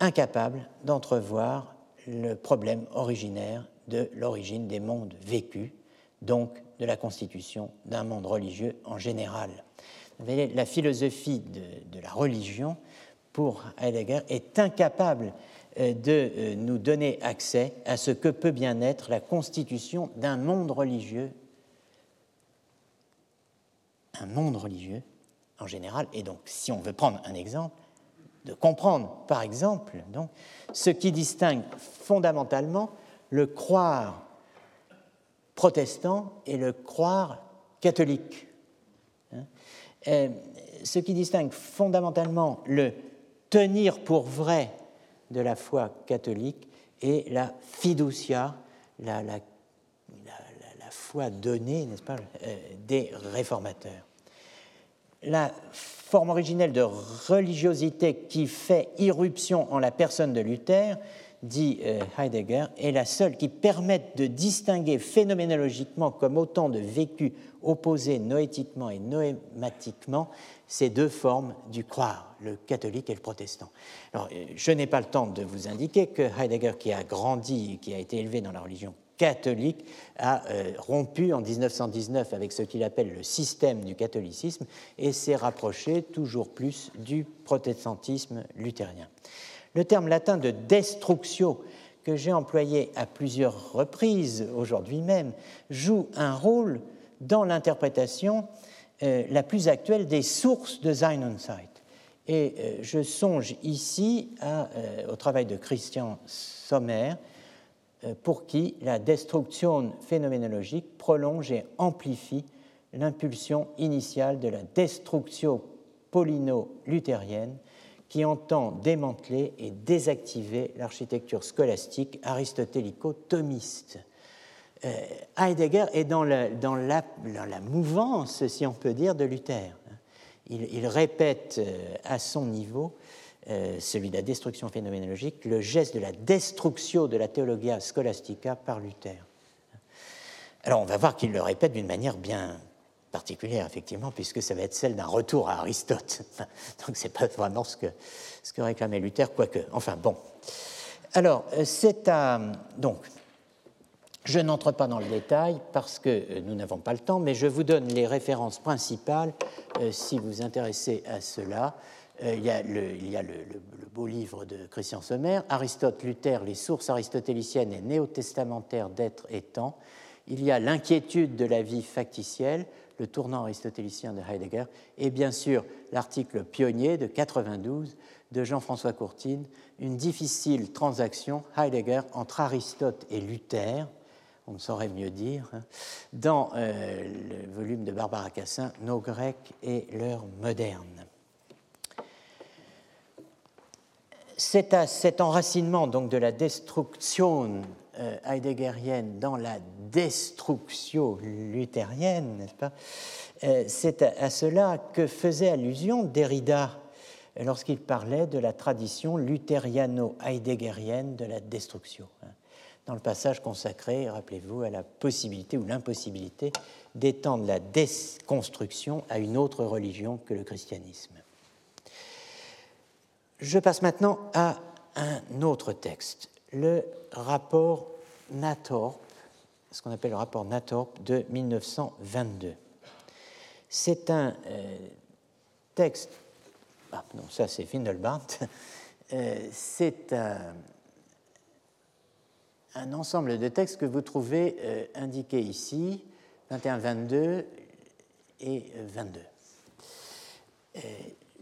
incapable d'entrevoir le problème originaire de l'origine des mondes vécus, donc de la constitution d'un monde religieux en général. La philosophie de, la religion, pour Heidegger, est incapable euh, de euh, nous donner accès à ce que peut bien être la constitution d'un monde religieux, un monde religieux en général, et donc si on veut prendre un exemple, de comprendre, par exemple, donc, ce qui distingue fondamentalement le croire protestant et le croire catholique. Hein. ce qui distingue fondamentalement le tenir pour vrai de la foi catholique et la fiducia, la foi donnée, n'est-ce pas, euh, des réformateurs. La forme originelle de religiosité qui fait irruption en la personne de Luther, dit euh, Heidegger, est la seule qui permette de distinguer phénoménologiquement comme autant de vécus opposés noétiquement et noématiquement ces deux formes du croire, le catholique et le protestant. Alors, euh, je n'ai pas le temps de vous indiquer que Heidegger, qui a grandi, qui a été élevé dans la religion catholique a euh, rompu en 1919 avec ce qu'il appelle le système du catholicisme et s'est rapproché toujours plus du protestantisme luthérien. Le terme latin de destructio, que j'ai employé à plusieurs reprises aujourd'hui même, joue un rôle dans l'interprétation euh, la plus actuelle des sources de Zeit. Et euh, je songe ici au travail de Christian Sommer, euh, pour qui la destruction phénoménologique prolonge et amplifie l'impulsion initiale de la destruction paulino-luthérienne qui entend démanteler et désactiver l'architecture scolastique aristotélico-thomiste. Euh, Heidegger est dans la, mouvance, si on peut dire, de Luther. Il, répète euh, à son niveau, euh, celui de la destruction phénoménologique, le geste de la destruction de la théologia scholastica par Luther. Alors on va voir qu'il le répète d'une manière bien particulière, effectivement, puisque ça va être celle d'un retour à Aristote. [LAUGHS] Donc ce n'est pas vraiment ce que, ce que réclamait Luther, quoique. Enfin bon. Alors, euh, c'est à. Donc, je n'entre pas dans le détail parce que euh, nous n'avons pas le temps, mais je vous donne les références principales euh, si vous vous intéressez à cela. il y a, le, il y a le, beau livre de Christian Sommer, Aristote, Luther, les sources aristotéliciennes et néo-testamentaires d'être et temps. Il y a l'inquiétude de la vie factitielle, le tournant aristotélicien de Heidegger, et bien sûr l'article pionnier de 92 de Jean-François Courtine, Une difficile transaction Heidegger entre Aristote et Luther, on ne saurait mieux dire, hein, dans euh, le volume de Barbara Cassin, Nos Grecs et leurs modernes. C'est à cet enracinement donc de la destruction euh, heideggerienne dans la destruction luthérienne, n'est-ce pas? Euh, C'est à, cela que faisait allusion Derrida lorsqu'il parlait de la tradition luthériano-heideggerienne de la destruction. Hein. Dans le passage consacré, rappelez-vous, à la possibilité ou l'impossibilité d'étendre la déconstruction à une autre religion que le christianisme. Je passe maintenant à un autre texte, le rapport Nathorp, ce qu'on appelle le rapport Nathorp de 1922. C'est un euh, texte, ah non, ça c'est Findelbart, [LAUGHS] euh, c'est un, un, ensemble de textes que vous trouvez euh, indiqués ici, 21, 22 et 22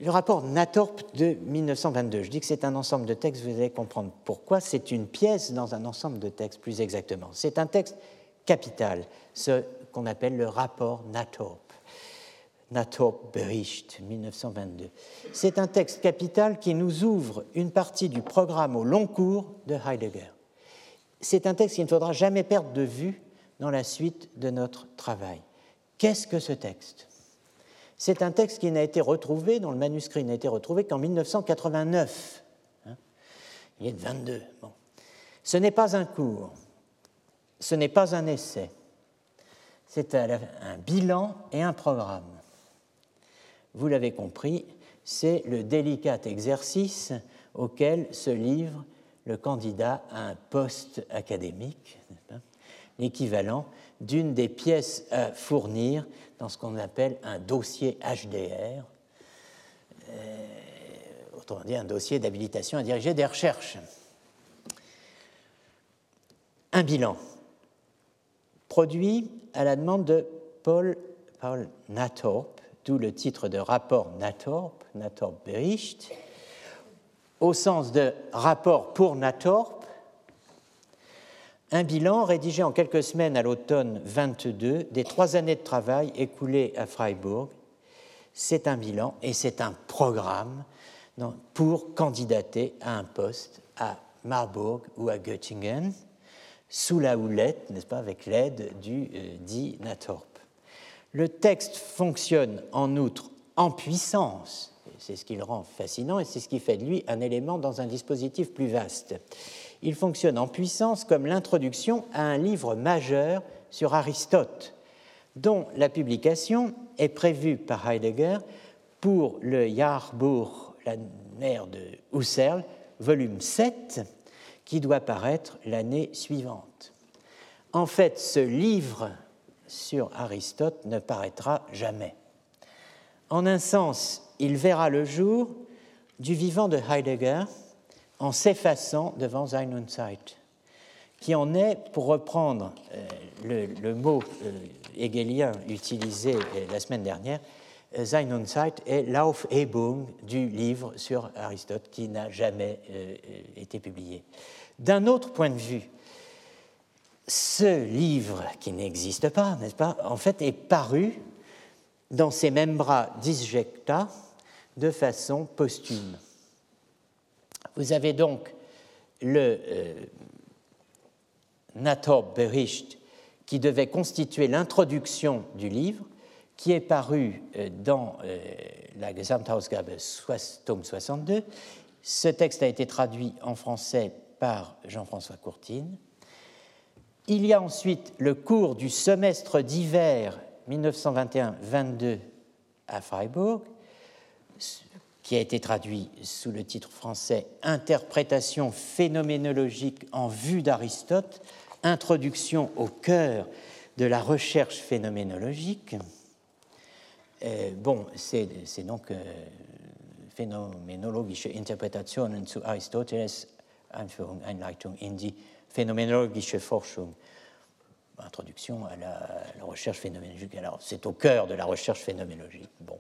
le rapport Natorp de 1922. Je dis que c'est un ensemble de textes, vous allez comprendre pourquoi. C'est une pièce dans un ensemble de textes, plus exactement. C'est un texte capital, ce qu'on appelle le rapport Natorp. Natorp Bericht, 1922. C'est un texte capital qui nous ouvre une partie du programme au long cours de Heidegger. C'est un texte qu'il ne faudra jamais perdre de vue dans la suite de notre travail. Qu'est-ce que ce texte? C'est un texte qui n'a été retrouvé, dont le manuscrit n'a été retrouvé qu'en 1989. Hein. Il est de 22. Ce n'est pas un cours, ce n'est pas un essai, c'est un bilan et un programme. Vous l'avez compris, c'est le délicat exercice auquel se livre le candidat à un poste académique, l'équivalent d'une des pièces à fournir dans ce qu'on appelle un dossier HDR, euh, autrement dit un dossier d'habilitation à diriger des recherches. Un bilan produit à la demande de Paul, Paul Nathorp, d'où le titre de rapport Nathorp, Nathorp-Bericht, au sens de rapport pour Nathorp, un bilan rédigé en quelques semaines à l'automne 22 des trois années de travail écoulées à Freiburg. C'est un bilan et c'est un programme pour candidater à un poste à Marburg ou à Göttingen, sous la houlette, n'est-ce pas, avec l'aide du euh, dit Nathorp. Le texte fonctionne en outre en puissance, c'est ce qui le rend fascinant et c'est ce qui fait de lui un élément dans un dispositif plus vaste il fonctionne en puissance comme l'introduction à un livre majeur sur Aristote, dont la publication est prévue par Heidegger pour le Jahrbuch, la mère de Husserl, volume 7, qui doit paraître l'année suivante. En fait, ce livre sur Aristote ne paraîtra jamais. En un sens, il verra le jour du vivant de Heidegger en s'effaçant devant Sein Zeit, qui en est, pour reprendre euh, le, mot euh, hegelien utilisé euh, la semaine dernière, Sein und Zeit est l'Aufhebung du livre sur Aristote qui n'a jamais été publié. D'un autre point de vue, ce livre qui n'existe pas, n'est-ce pas, en fait est paru dans ses membra disjecta de façon posthume. Vous avez donc le euh, Bericht qui devait constituer l'introduction du livre, qui est paru euh, dans euh, la Gesamtausgabe tome 62. Ce texte a été traduit en français par Jean-François Courtine. Il y a ensuite le cours du semestre d'hiver 1921-22 à Freiburg, qui a été traduit sous le titre français Interprétation phénoménologique en vue d'Aristote, introduction au cœur de la recherche phénoménologique. Euh, bon, c'est donc euh, Phänomenologische Interpretationen zu Aristoteles, Einführung, Einleitung in die Phänomenologische Forschung. Introduction à la, la recherche phénoménologique. Alors, c'est au cœur de la recherche phénoménologique. Bon,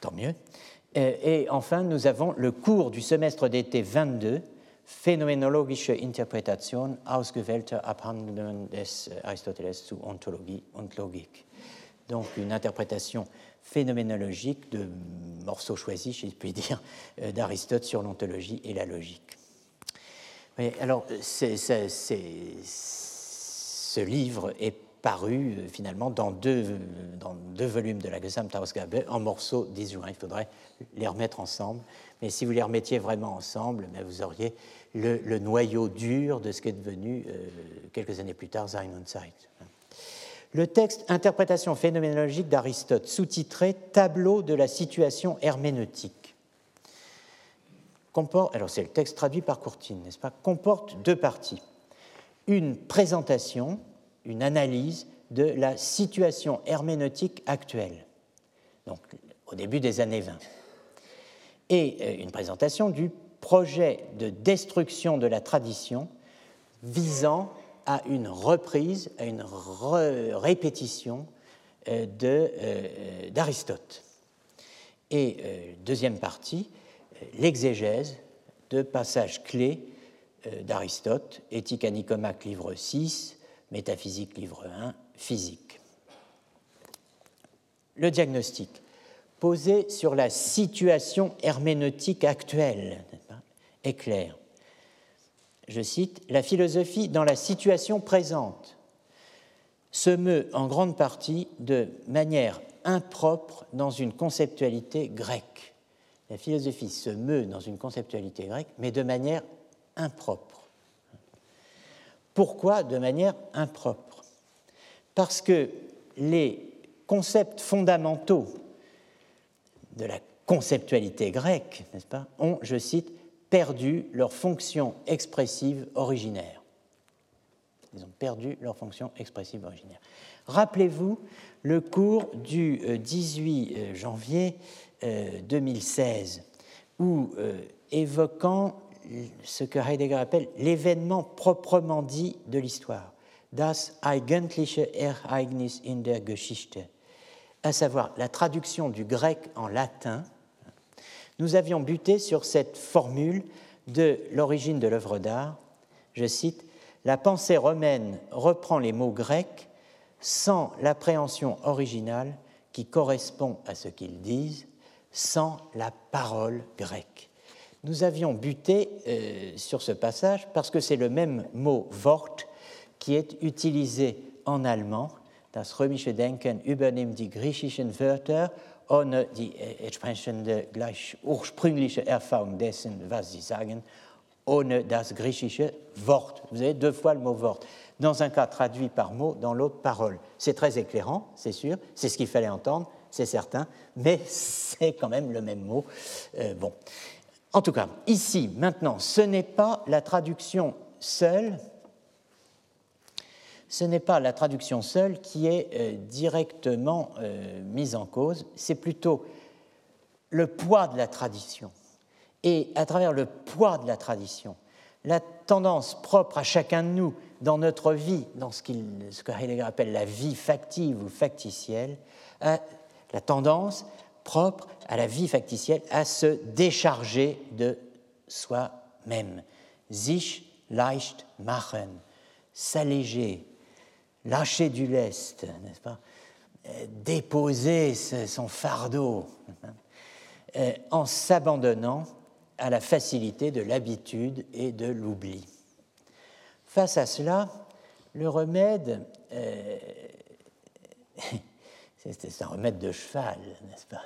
tant mieux. Euh, et enfin, nous avons le cours du semestre d'été 22, Phänomenologische Interpretation ausgewählter Abhandlungen des äh, Aristoteles zu Ontologie Logik. Donc une interprétation phénoménologique de morceaux choisis, si je puis dire, euh, d'Aristote sur l'ontologie et la logique. alors, ce livre est paru euh, finalement dans deux, dans deux volumes de la Gesamtausgabe en morceaux disjoints. Il faudrait les remettre ensemble. Mais si vous les remettiez vraiment ensemble, mais vous auriez le, noyau dur de ce qui est devenu, euh, quelques années plus tard, Sein und Zeit. Le texte Interprétation phénoménologique d'Aristote, sous-titré Tableau de la situation herméneutique, comporte, alors c'est le texte traduit par Courtine, n'est-ce pas, comporte deux parties. Une présentation une analyse de la situation herméneutique actuelle, donc au début des années 20, et euh, une présentation du projet de destruction de la tradition visant à une reprise, à une répétition euh, euh, d'Aristote. Et deuxième partie, l'exégèse de passages clés d'Aristote, Éthique à Nicomaque, livre 6, Métaphysique, livre 1, physique. Le diagnostic, posé sur la situation herméneutique actuelle, est clair. Je cite, La philosophie dans la situation présente se meut en grande partie de manière impropre dans une conceptualité grecque. La philosophie se meut dans une conceptualité grecque, mais de manière impropre. Pourquoi de manière impropre? Parce que les concepts fondamentaux de la conceptualité grecque, n'est-ce pas, ont, je cite, perdu leur fonction expressive originaire. Ils ont perdu leur fonction expressive originaire. Rappelez-vous le cours du 18 euh, euh, janvier 2016, euh, où, évoquant ce que Heidegger appelle l'événement proprement dit de l'histoire, das eigentliche Ereignis in der Geschichte, à savoir la traduction du grec en latin, nous avions buté sur cette formule de l'origine de l'œuvre d'art. Je cite La pensée romaine reprend les mots grecs sans l'appréhension originale qui correspond à ce qu'ils disent, sans la parole grecque nous avions buté euh, sur ce passage parce que c'est le même mot Wort qui est utilisé en allemand. Das römische Denken übernimmt die griechischen Wörter ohne die äh, entsprechende gleich ursprüngliche Erfahrung dessen, was sie sagen, ohne das griechische Wort. Vous avez deux fois le mot Wort. Dans un cas traduit par mot, dans l'autre parole. C'est très éclairant, c'est sûr, c'est ce qu'il fallait entendre, c'est certain, mais [LAUGHS] c'est quand même le même mot. Euh, bon. En tout cas, ici, maintenant, ce n'est pas la traduction seule, ce n'est pas qui est euh, directement euh, mise en cause, c'est plutôt le poids de la tradition. Et à travers le poids de la tradition, la tendance propre à chacun de nous dans notre vie, dans ce, que Heidegger appelle la vie factive ou factitielle, la tendance propre à la vie factitielle à se décharger de soi-même. Sich leicht machen, s'alléger, lâcher du lest, n'est-ce pas? Déposer son fardeau en s'abandonnant à la facilité de l'habitude et de l'oubli. Face à cela, le remède, [LAUGHS] c'est un remède de cheval, n'est-ce pas?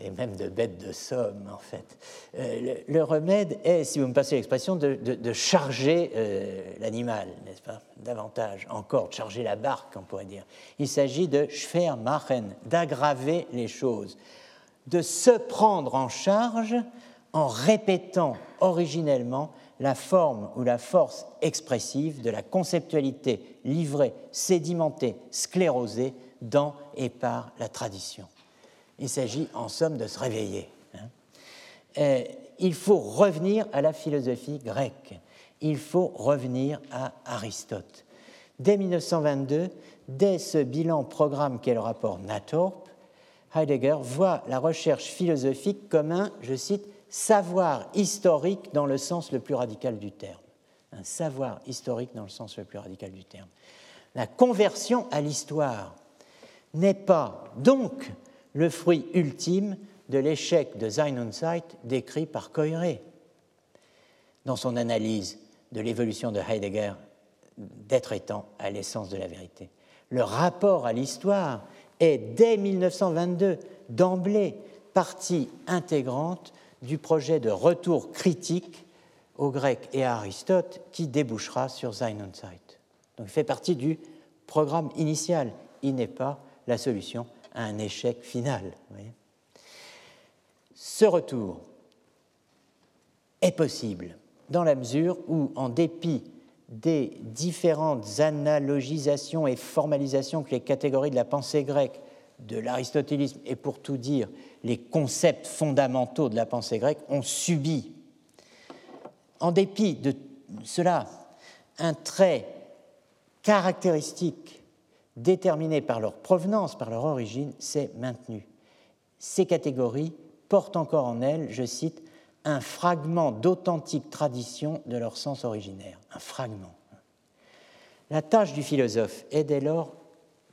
Et même de bête de somme, en fait. Euh, le, remède est, si vous me passez l'expression, de, charger euh, l'animal, n'est-ce pas? Davantage, encore, de charger la barque, on pourrait dire. Il s'agit de machen, d'aggraver les choses, de se prendre en charge en répétant originellement la forme ou la force expressive de la conceptualité livrée, sédimentée, sclérosée dans et par la tradition. Il s'agit en somme de se réveiller. Hein. Euh, il faut revenir à la philosophie grecque. Il faut revenir à Aristote. Dès 1922, dès ce bilan programme qu'est le rapport Nathorpe, Heidegger voit la recherche philosophique comme un, je cite, savoir historique dans le sens le plus radical du terme. Un savoir historique dans le sens le plus radical du terme. La conversion à l'histoire n'est pas donc le fruit ultime de l'échec de Zeit décrit par Coiré dans son analyse de l'évolution de Heidegger d'être étant à l'essence de la vérité. Le rapport à l'histoire est dès 1922 d'emblée partie intégrante du projet de retour critique au grec et à Aristote qui débouchera sur Zeit. Donc il fait partie du programme initial. Il n'est pas la solution un échec final. Ce retour est possible dans la mesure où, en dépit des différentes analogisations et formalisations que les catégories de la pensée grecque, de l'aristotélisme et pour tout dire les concepts fondamentaux de la pensée grecque ont subi, en dépit de cela, un trait caractéristique déterminés par leur provenance, par leur origine, c'est maintenu. Ces catégories portent encore en elles, je cite, un fragment d'authentique tradition de leur sens originaire, un fragment. La tâche du philosophe est dès lors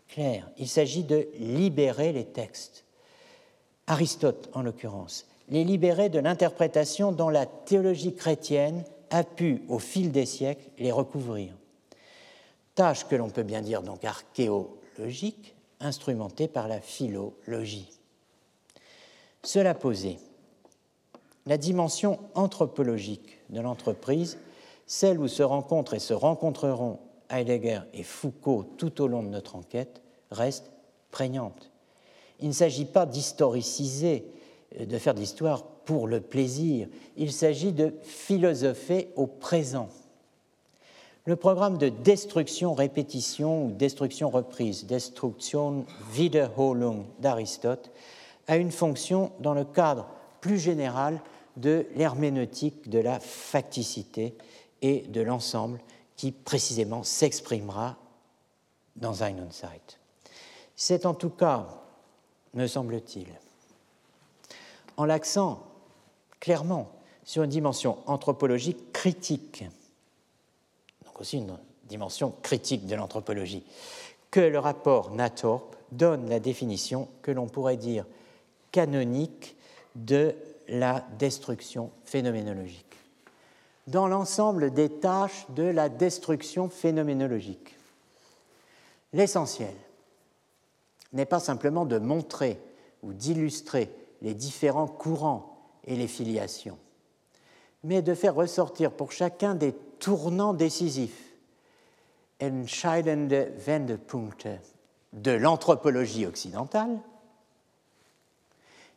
claire. Il s'agit de libérer les textes. Aristote, en l'occurrence, les libérer de l'interprétation dont la théologie chrétienne a pu, au fil des siècles, les recouvrir tâche que l'on peut bien dire donc archéologique, instrumentée par la philologie. Cela posé, la dimension anthropologique de l'entreprise, celle où se rencontrent et se rencontreront Heidegger et Foucault tout au long de notre enquête, reste prégnante. Il ne s'agit pas d'historiciser, euh, de faire de l'histoire pour le plaisir, il s'agit de philosopher au présent le programme de destruction-répétition ou destruction-reprise, Destruction Wiederholung d'Aristote, a une fonction dans le cadre plus général de l'herméneutique de la facticité et de l'ensemble qui précisément s'exprimera dans Ein und Zeit. C'est en tout cas, me semble-t-il, en l'accent clairement sur une dimension anthropologique critique aussi une dimension critique de l'anthropologie, que le rapport Nathorpe donne la définition que l'on pourrait dire canonique de la destruction phénoménologique. Dans l'ensemble des tâches de la destruction phénoménologique, l'essentiel n'est pas simplement de montrer ou d'illustrer les différents courants et les filiations, mais de faire ressortir pour chacun des tournants décisifs, entscheidende Wendepunkte de l'anthropologie occidentale,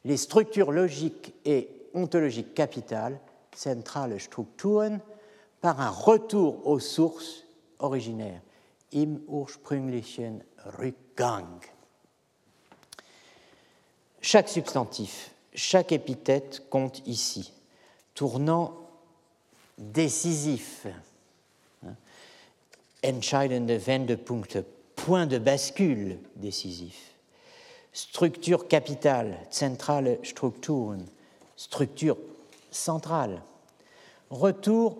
les structures logiques et ontologiques capitales, centrale Strukturen, par un retour aux sources originaires, im ursprünglichen Rückgang. Chaque substantif, chaque épithète compte ici, tournant décisif. Hein? Entscheidende Wendepunkte, point de bascule décisif. Structure capitale, zentrale Strukturen, structure centrale. Retour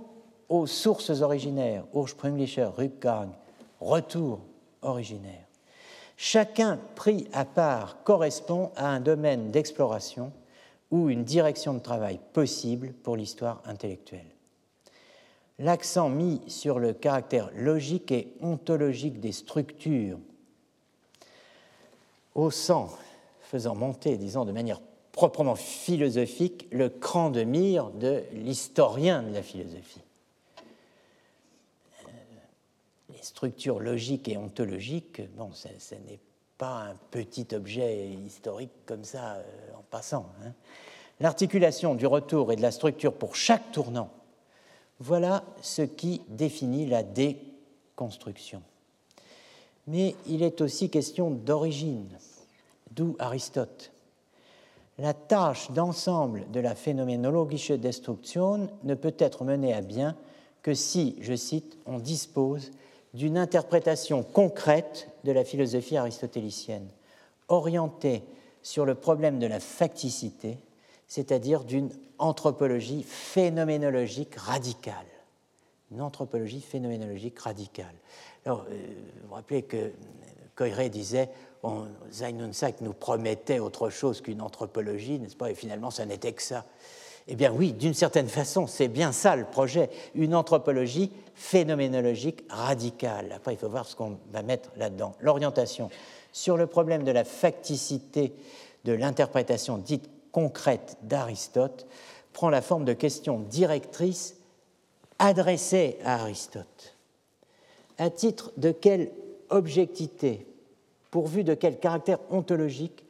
aux sources originaires, ursprünglicher Rückgang, retour originaire. Chacun pris à part correspond à un domaine d'exploration ou une direction de travail possible pour l'histoire intellectuelle. L'accent mis sur le caractère logique et ontologique des structures, au sang, faisant monter, disons, de manière proprement philosophique, le cran de mire de l'historien de la philosophie. Euh, les structures logiques et ontologiques, bon, ce n'est pas un petit objet historique comme ça euh, en passant. Hein. L'articulation du retour et de la structure pour chaque tournant, voilà ce qui définit la déconstruction. Mais il est aussi question d'origine, d'où Aristote. La tâche d'ensemble de la phénoménologische Destruction ne peut être menée à bien que si, je cite, on dispose d'une interprétation concrète de la philosophie aristotélicienne, orientée sur le problème de la facticité, c'est-à-dire d'une anthropologie phénoménologique radicale. Une anthropologie phénoménologique radicale. Alors, euh, vous vous rappelez que Coiré disait on, nous promettait autre chose qu'une anthropologie, n'est-ce pas? Et finalement, ça n'était que ça. Eh bien oui, d'une certaine façon, c'est bien ça le projet, une anthropologie phénoménologique radicale. Après, il faut voir ce qu'on va mettre là-dedans. L'orientation sur le problème de la facticité de l'interprétation dite concrète d'Aristote prend la forme de questions directrices adressées à Aristote. À titre de quelle objectivité, pourvu de quel caractère ontologique,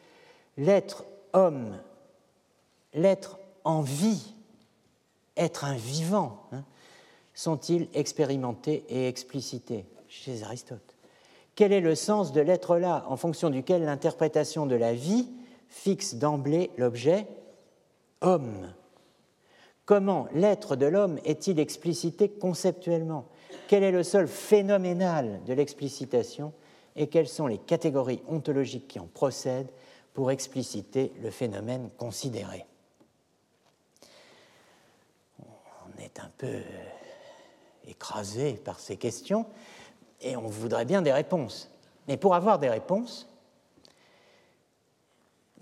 l'être homme, l'être en vie, être un vivant, hein, sont-ils expérimentés et explicités chez Aristote? Quel est le sens de l'être là, en fonction duquel l'interprétation de la vie fixe d'emblée l'objet homme. Comment l'être de l'homme est-il explicité conceptuellement? Quel est le sol phénoménal de l'explicitation et quelles sont les catégories ontologiques qui en procèdent pour expliciter le phénomène considéré? Est un peu écrasé par ces questions et on voudrait bien des réponses. Mais pour avoir des réponses,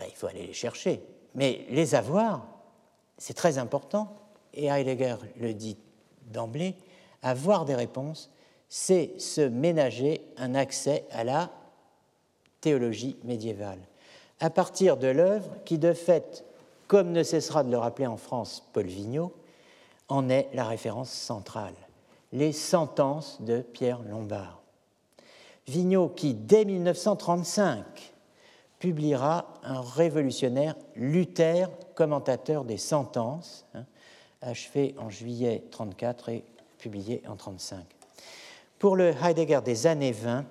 ben, il faut aller les chercher. Mais les avoir, c'est très important, et Heidegger le dit d'emblée, avoir des réponses, c'est se ménager un accès à la théologie médiévale, à partir de l'œuvre qui, de fait, comme ne cessera de le rappeler en France Paul Vigneault, en est la référence centrale, les sentences de Pierre Lombard. Vigneault qui, dès 1935, publiera un révolutionnaire Luther, commentateur des sentences, hein, achevé en juillet 1934 et publié en 1935. Pour le Heidegger des années 20,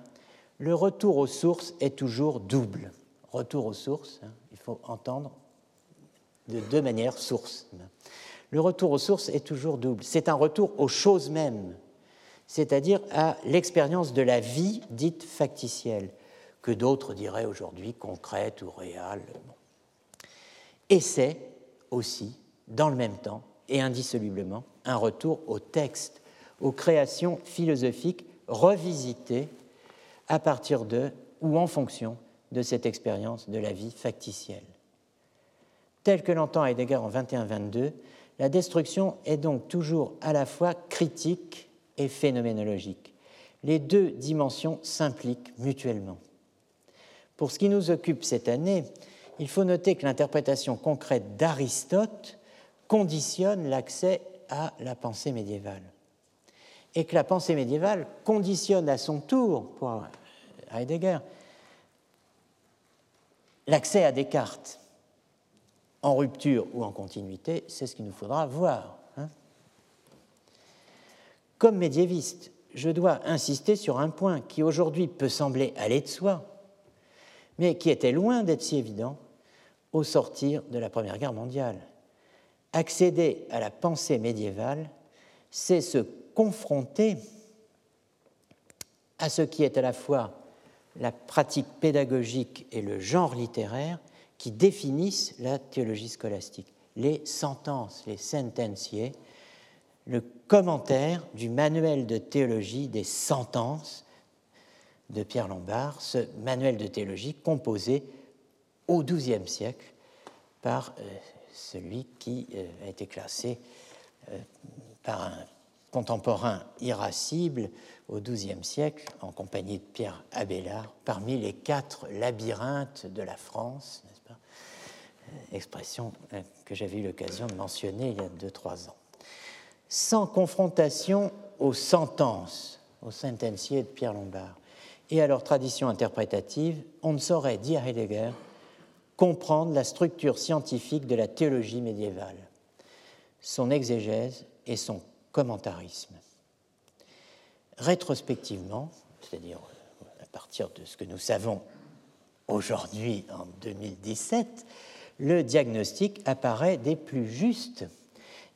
le retour aux sources est toujours double. Retour aux sources, hein, il faut entendre de deux manières sources le retour aux sources est toujours double. C'est un retour aux choses mêmes, c'est-à-dire à, l'expérience de la vie dite factitielle, que d'autres diraient aujourd'hui concrète ou réelle. Et c'est aussi, dans le même temps et indissolublement, un retour au texte, aux créations philosophiques revisitées à partir de ou en fonction de cette expérience de la vie factitielle. Tel que l'entend Heidegger en 21-22, la destruction est donc toujours à la fois critique et phénoménologique. Les deux dimensions s'impliquent mutuellement. Pour ce qui nous occupe cette année, il faut noter que l'interprétation concrète d'Aristote conditionne l'accès à la pensée médiévale. Et que la pensée médiévale conditionne à son tour, pour Heidegger, l'accès à Descartes en rupture ou en continuité, c'est ce qu'il nous faudra voir. Hein. Comme médiéviste, je dois insister sur un point qui aujourd'hui peut sembler aller de soi, mais qui était loin d'être si évident au sortir de la Première Guerre mondiale. Accéder à la pensée médiévale, c'est se confronter à ce qui est à la fois la pratique pédagogique et le genre littéraire qui définissent la théologie scolastique. Les sentences, les sentenciers, le commentaire du manuel de théologie des sentences de Pierre Lombard, ce manuel de théologie composé au XIIe siècle par euh, celui qui euh, a été classé euh, par un contemporain irascible au XIIe siècle, en compagnie de Pierre Abélard, parmi les quatre labyrinthes de la France, n'est-ce pas? Expression que j'avais eu l'occasion de mentionner il y a deux, trois ans. Sans confrontation aux sentences, aux sentenciers de Pierre Lombard, et à leur tradition interprétative, on ne saurait, dit Heidegger, comprendre la structure scientifique de la théologie médiévale, son exégèse et son commentarisme. Rétrospectivement, c'est-à-dire à partir de ce que nous savons aujourd'hui en 2017, le diagnostic apparaît des plus justes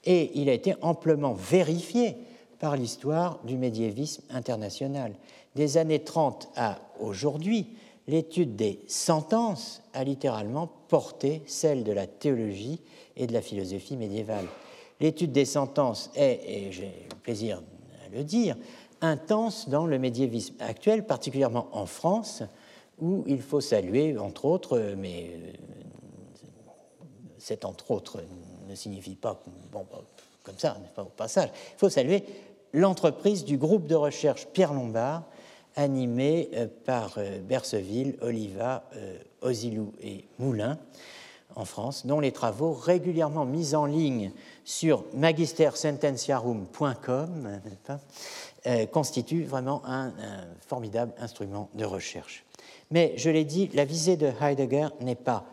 et il a été amplement vérifié par l'histoire du médiévisme international. Des années 30 à aujourd'hui, l'étude des sentences a littéralement porté celle de la théologie et de la philosophie médiévale. L'étude des sentences est, et j'ai le plaisir à le dire, intense dans le médiévisme actuel, particulièrement en France, où il faut saluer, entre autres, mais euh, cet entre autres ne signifie pas bon, comme ça, pas au passage, il faut saluer l'entreprise du groupe de recherche Pierre Lombard, animé euh, par euh, Berceville, Oliva, euh, Osilou et Moulin en France, dont les travaux régulièrement mis en ligne sur magistersententiarum.com [LAUGHS] constituent vraiment un, formidable instrument de recherche. Mais je l'ai dit, la visée de Heidegger n'est pas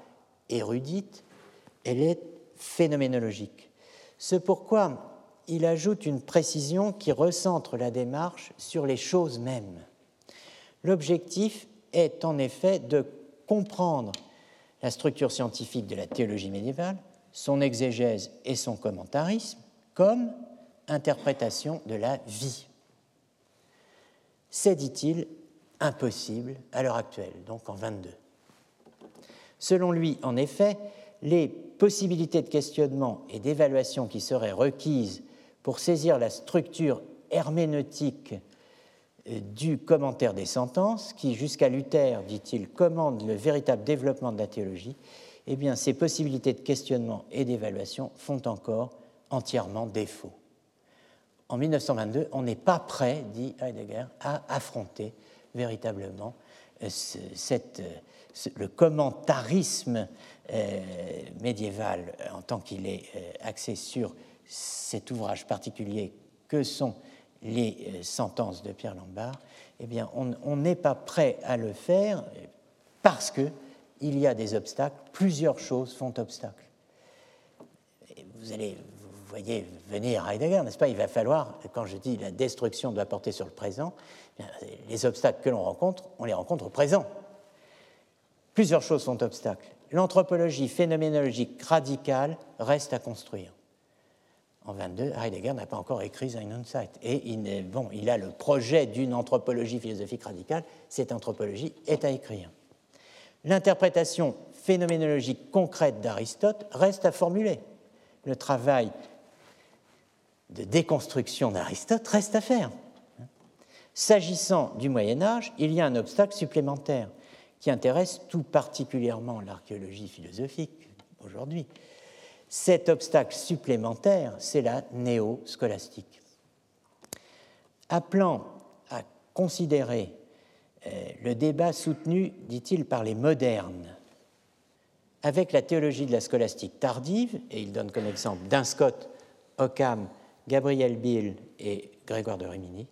érudite, elle est phénoménologique. C'est pourquoi il ajoute une précision qui recentre la démarche sur les choses mêmes. L'objectif est en effet de comprendre la structure scientifique de la théologie médiévale, son exégèse et son commentarisme comme interprétation de la vie. C'est, dit-il, impossible à l'heure actuelle, donc en 22. Selon lui, en effet, les possibilités de questionnement et d'évaluation qui seraient requises pour saisir la structure herméneutique du commentaire des sentences, qui jusqu'à Luther, dit-il, commande le véritable développement de la théologie, eh bien, ces possibilités de questionnement et d'évaluation font encore entièrement défaut. En 1922, on n'est pas prêt, dit Heidegger, à affronter véritablement euh, euh, le commentarisme euh, médiéval en tant qu'il est axé sur cet ouvrage particulier que sont les euh, sentences de Pierre Lombard, eh bien, on n'est pas prêt à le faire parce qu'il y a des obstacles, plusieurs choses font obstacle. vous allez, vous voyez venir Heidegger, n'est-ce pas? Il va falloir, quand je dis la destruction doit porter sur le présent, eh les obstacles que l'on rencontre, on les rencontre au présent. Plusieurs choses font obstacle. L'anthropologie phénoménologique radicale reste à construire en 22, Heidegger n'a pas encore écrit Sein und Zeit. Et il, a le projet d'une anthropologie philosophique radicale. Cette anthropologie est à écrire. L'interprétation phénoménologique concrète d'Aristote reste à formuler. Le travail de déconstruction d'Aristote reste à faire. S'agissant du Moyen Âge, il y a un obstacle supplémentaire qui intéresse tout particulièrement l'archéologie philosophique aujourd'hui, cet obstacle supplémentaire, c'est la néo-scolastique. Appelant à considérer euh, le débat soutenu, dit-il, par les modernes, avec la théologie de la scolastique tardive, et il donne comme exemple Scott, Occam, Gabriel Bill et Grégoire de Rimini,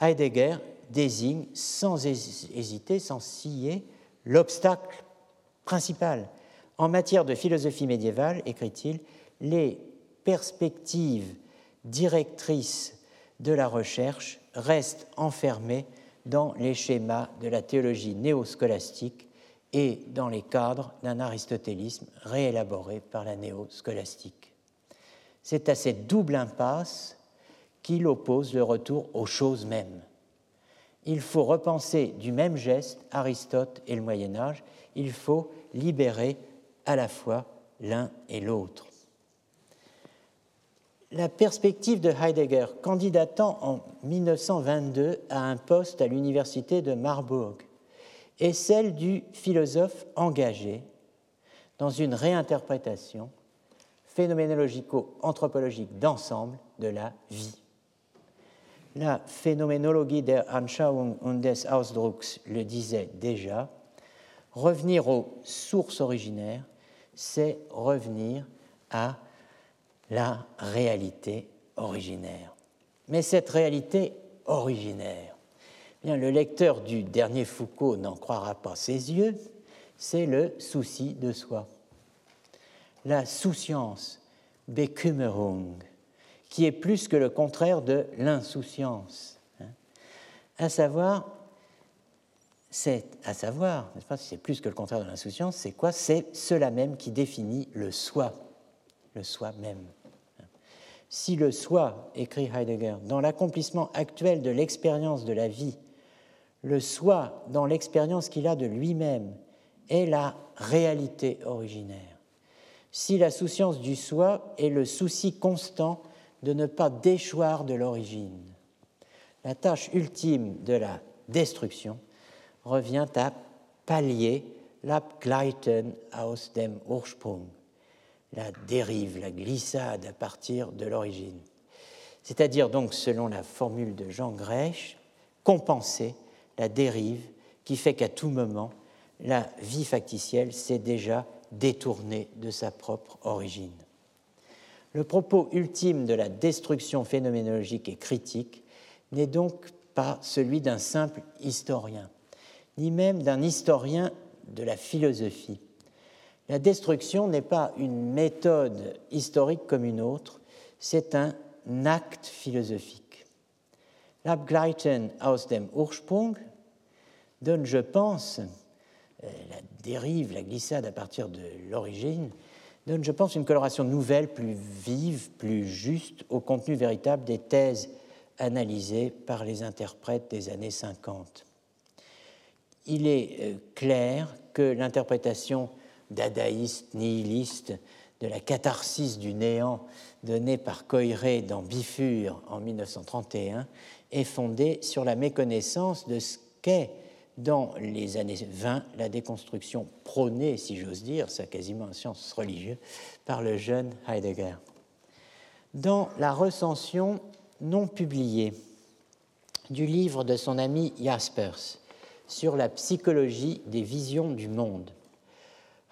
Heidegger désigne sans hésiter, sans scier, l'obstacle principal en matière de philosophie médiévale, écrit-il, les perspectives directrices de la recherche restent enfermées dans les schémas de la théologie néoscolastique et dans les cadres d'un aristotélisme réélaboré par la néoscolastique. C'est à cette double impasse qu'il oppose le retour aux choses mêmes. Il faut repenser du même geste Aristote et le Moyen Âge, il faut libérer à la fois l'un et l'autre. la perspective de Heidegger, candidatant en 1922 à un poste à l'université de Marburg, est celle du philosophe engagé dans une réinterprétation phénoménologico-anthropologique d'ensemble de la vie. La phénoménologie der Anschauung und des Ausdrucks le disait déjà, revenir aux sources originaires, c'est revenir à la réalité originaire. Mais cette réalité originaire, eh bien, le lecteur du dernier Foucault n'en croira pas ses yeux, c'est le souci de soi. La souciance, Bekümmerung, qui est plus que le contraire de l'insouciance. Hein. À savoir, c'est à savoir, n'est-ce pas, c'est plus que le contraire de l'insouciance, c'est quoi? C'est cela même qui définit le soi, le soi même. Si le soi, écrit Heidegger, dans l'accomplissement actuel de l'expérience de la vie, le soi dans l'expérience qu'il a de lui-même est la réalité originaire, si la souciance du soi est le souci constant de ne pas déchoir de l'origine, la tâche ultime de la destruction revient à pallier l'Abgleiten aus dem Ursprung, la dérive, la glissade à partir de l'origine. C'est-à-dire donc, selon la formule de Jean Grèche, compenser la dérive qui fait qu'à tout moment, la vie factitielle s'est déjà détournée de sa propre origine. Le propos ultime de la destruction phénoménologique et critique n'est donc pas celui d'un simple historien, ni même d'un historien de la philosophie, la destruction n'est pas une méthode historique comme une autre, c'est un acte philosophique. L'Abgleiten aus dem Ursprung donne, je pense, euh, la dérive, la glissade à partir de l'origine, donne, je pense, une coloration nouvelle, plus vive, plus juste au contenu véritable des thèses analysées par les interprètes des années 50. Il est euh, clair que l'interprétation dadaïste, nihiliste, de la catharsis du néant donnée par Coiré dans Bifure en 1931 est fondée sur la méconnaissance de ce qu'est dans les années 20 la déconstruction prônée, si j'ose dire, c'est quasiment un science religieuse, par le jeune Heidegger. Dans la recension non publiée du livre de son ami Jaspers sur la psychologie des visions du monde,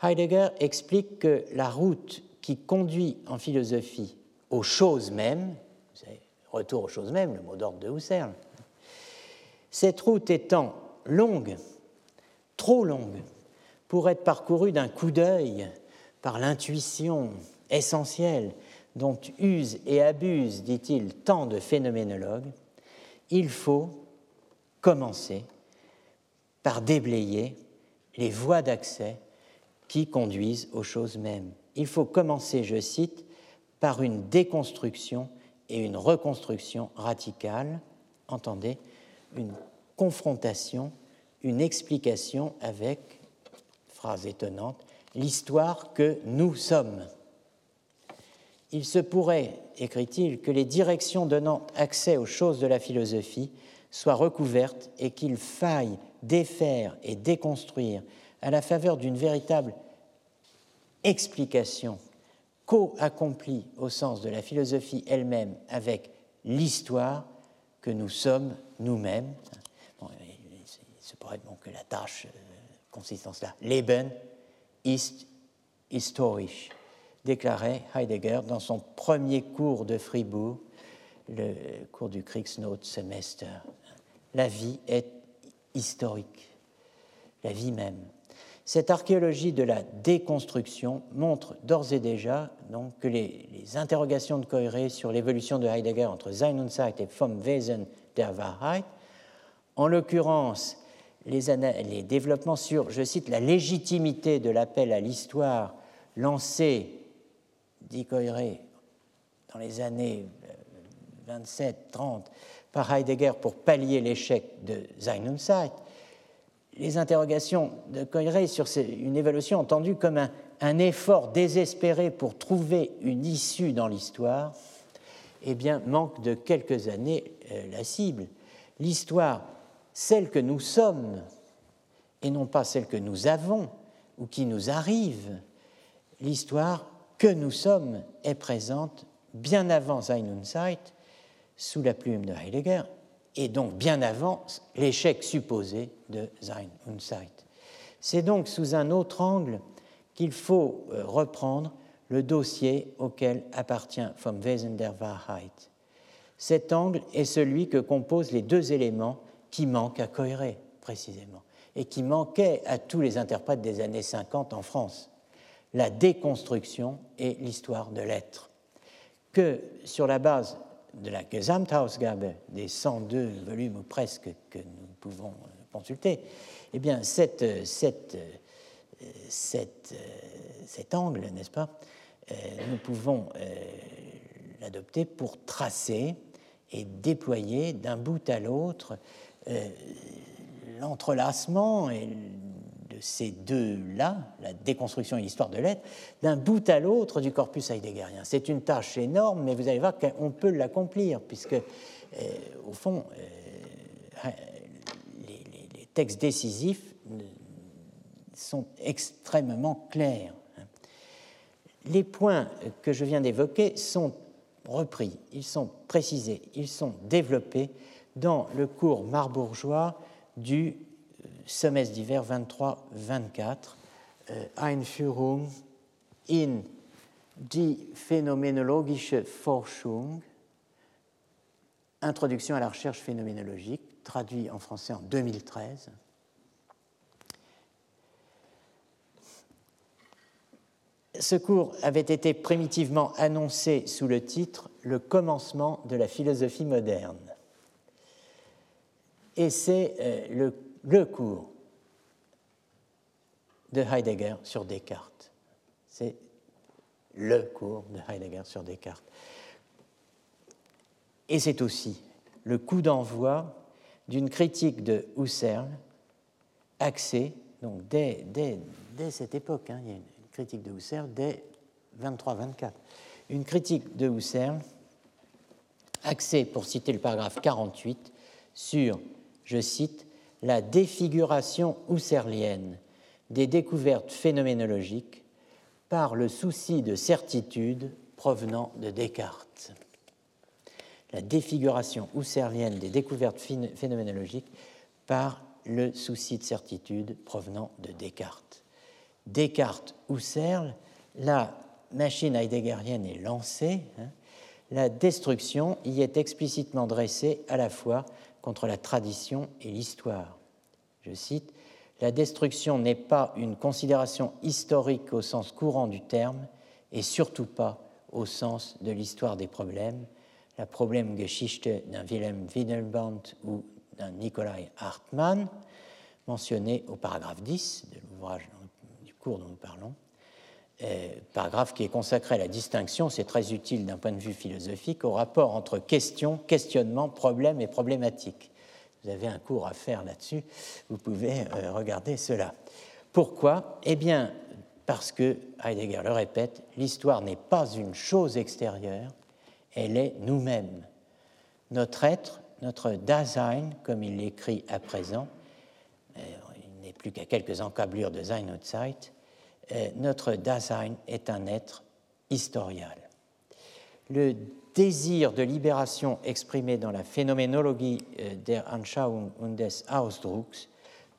Heidegger explique que la route qui conduit en philosophie aux choses mêmes, vous savez, retour aux choses mêmes, le mot d'ordre de Husserl, cette route étant longue, trop longue, pour être parcourue d'un coup d'œil par l'intuition essentielle dont usent et abusent, dit-il, tant de phénoménologues, il faut commencer par déblayer les voies d'accès qui conduisent aux choses mêmes. Il faut commencer, je cite, par une déconstruction et une reconstruction radicale, entendez, une confrontation, une explication avec, phrase étonnante, l'histoire que nous sommes. Il se pourrait, écrit-il, que les directions donnant accès aux choses de la philosophie soient recouvertes et qu'il faille défaire et déconstruire à la faveur d'une véritable explication co-accomplie au sens de la philosophie elle-même avec l'histoire que nous sommes nous-mêmes. il se pourrait donc que la tâche euh, consiste en cela. Leben ist historisch, déclarait Heidegger dans son premier cours de Fribourg, le cours du Semester. La vie est historique, la vie même. Cette archéologie de la déconstruction montre d'ores et déjà donc, que les, interrogations de Coiré sur l'évolution de Heidegger entre Sein und Zeit et Vom Wesen der Wahrheit, en l'occurrence les, les, développements sur, je cite, la légitimité de l'appel à l'histoire lancé, dit Coiré, dans les années 27-30 euh, par Heidegger pour pallier l'échec de Sein Zeit, les interrogations de Coiré sur une évaluation entendue comme un, effort désespéré pour trouver une issue dans l'histoire eh bien, manque de quelques années euh, la cible. L'histoire, celle que nous sommes, et non pas celle que nous avons ou qui nous arrive, l'histoire que nous sommes est présente bien avant Sein Zeit, sous la plume de Heidegger, et donc bien avant l'échec supposé de Sein und. C'est donc sous un autre angle qu'il faut euh, reprendre le dossier auquel appartient Vom Wesen der Wahrheit. Cet angle est celui que composent les deux éléments qui manquent à cohérer précisément et qui manquaient à tous les interprètes des années 50 en France, la déconstruction et l'histoire de l'être. Que sur la base de la Gesamthausgabe des 102 volumes ou presque que nous pouvons consulter, eh bien cette, cette, cet angle, n'est-ce pas, euh, nous pouvons euh, l'adopter pour tracer et déployer d'un bout à l'autre euh, l'entrelacement de ces deux-là, la déconstruction et l'histoire de l'être, d'un bout à l'autre du corpus heideggerien. C'est une tâche énorme, mais vous allez voir qu'on peut l'accomplir, puisque, au fond, les, textes décisifs sont extrêmement clairs. Les points que je viens d'évoquer sont repris, ils sont précisés, ils sont développés dans le cours marbourgeois du euh, semestre d'hiver 23-24, euh, Einführung in die phänoménologische Forschung, Introduction à la recherche phénoménologique, traduit en français en 2013. Ce cours avait été primitivement annoncé sous le titre Le commencement de la philosophie moderne. Et c'est euh, le, cours de Heidegger sur Descartes. C'est le cours de Heidegger sur Descartes. Et c'est aussi le coup d'envoi d'une critique de Husserl axée, donc dès, cette époque, hein, il y a critique de Husserl dès 23-24. Une critique de Husserl axée, pour citer le paragraphe 48, sur, je cite, la défiguration husserlienne des découvertes phénoménologiques par le souci de certitude provenant de Descartes. La défiguration husserlienne des découvertes phénoménologiques par le souci de certitude provenant de Descartes. Descartes Husserl, la machine heideggerienne est lancée. Hein. la destruction y est explicitement dressée à la fois contre la tradition et l'histoire. Je cite La destruction n'est pas une considération historique au sens courant du terme et surtout pas au sens de l'histoire des problèmes, la Problemgeschichte d'un Wilhelm Windelband ou d'un Nikolai Hartmann, mentionné au paragraphe 10 de l'ouvrage cours dont nous parlons, paragraphe qui est consacré à la distinction, c'est très utile d'un point de vue philosophique, au rapport entre question, questionnement, problème et problématique. Vous avez un cours à faire là-dessus, vous pouvez euh, regarder cela. Pourquoi? Eh bien, parce que, Heidegger le répète, l'histoire n'est pas une chose extérieure, elle est nous-mêmes. Notre être, notre Dasein, comme il l'écrit à présent, euh, il n'est plus qu'à quelques encablures de Sein und Zeit, euh, notre Dasein est un être historial. Le désir de libération exprimé dans la phénoménologie euh, der Anschauung und des Ausdrucks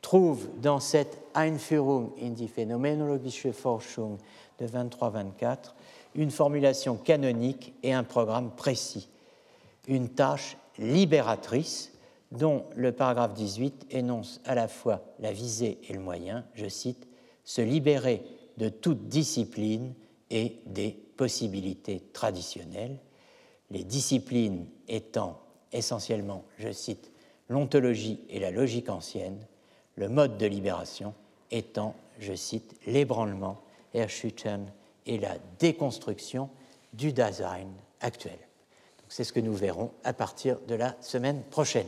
trouve dans cette Einführung in die phänoménologische Forschung de 23-24 une formulation canonique et un programme précis, une tâche libératrice dont le paragraphe 18 énonce à la fois la visée et le moyen, je cite, se libérer de toute discipline et des possibilités traditionnelles, les disciplines étant essentiellement, je cite, l'ontologie et la logique ancienne, le mode de libération étant, je cite, l'ébranlement, Erschüttern et la déconstruction du Dasein actuel. C'est ce que nous verrons à partir de la semaine prochaine.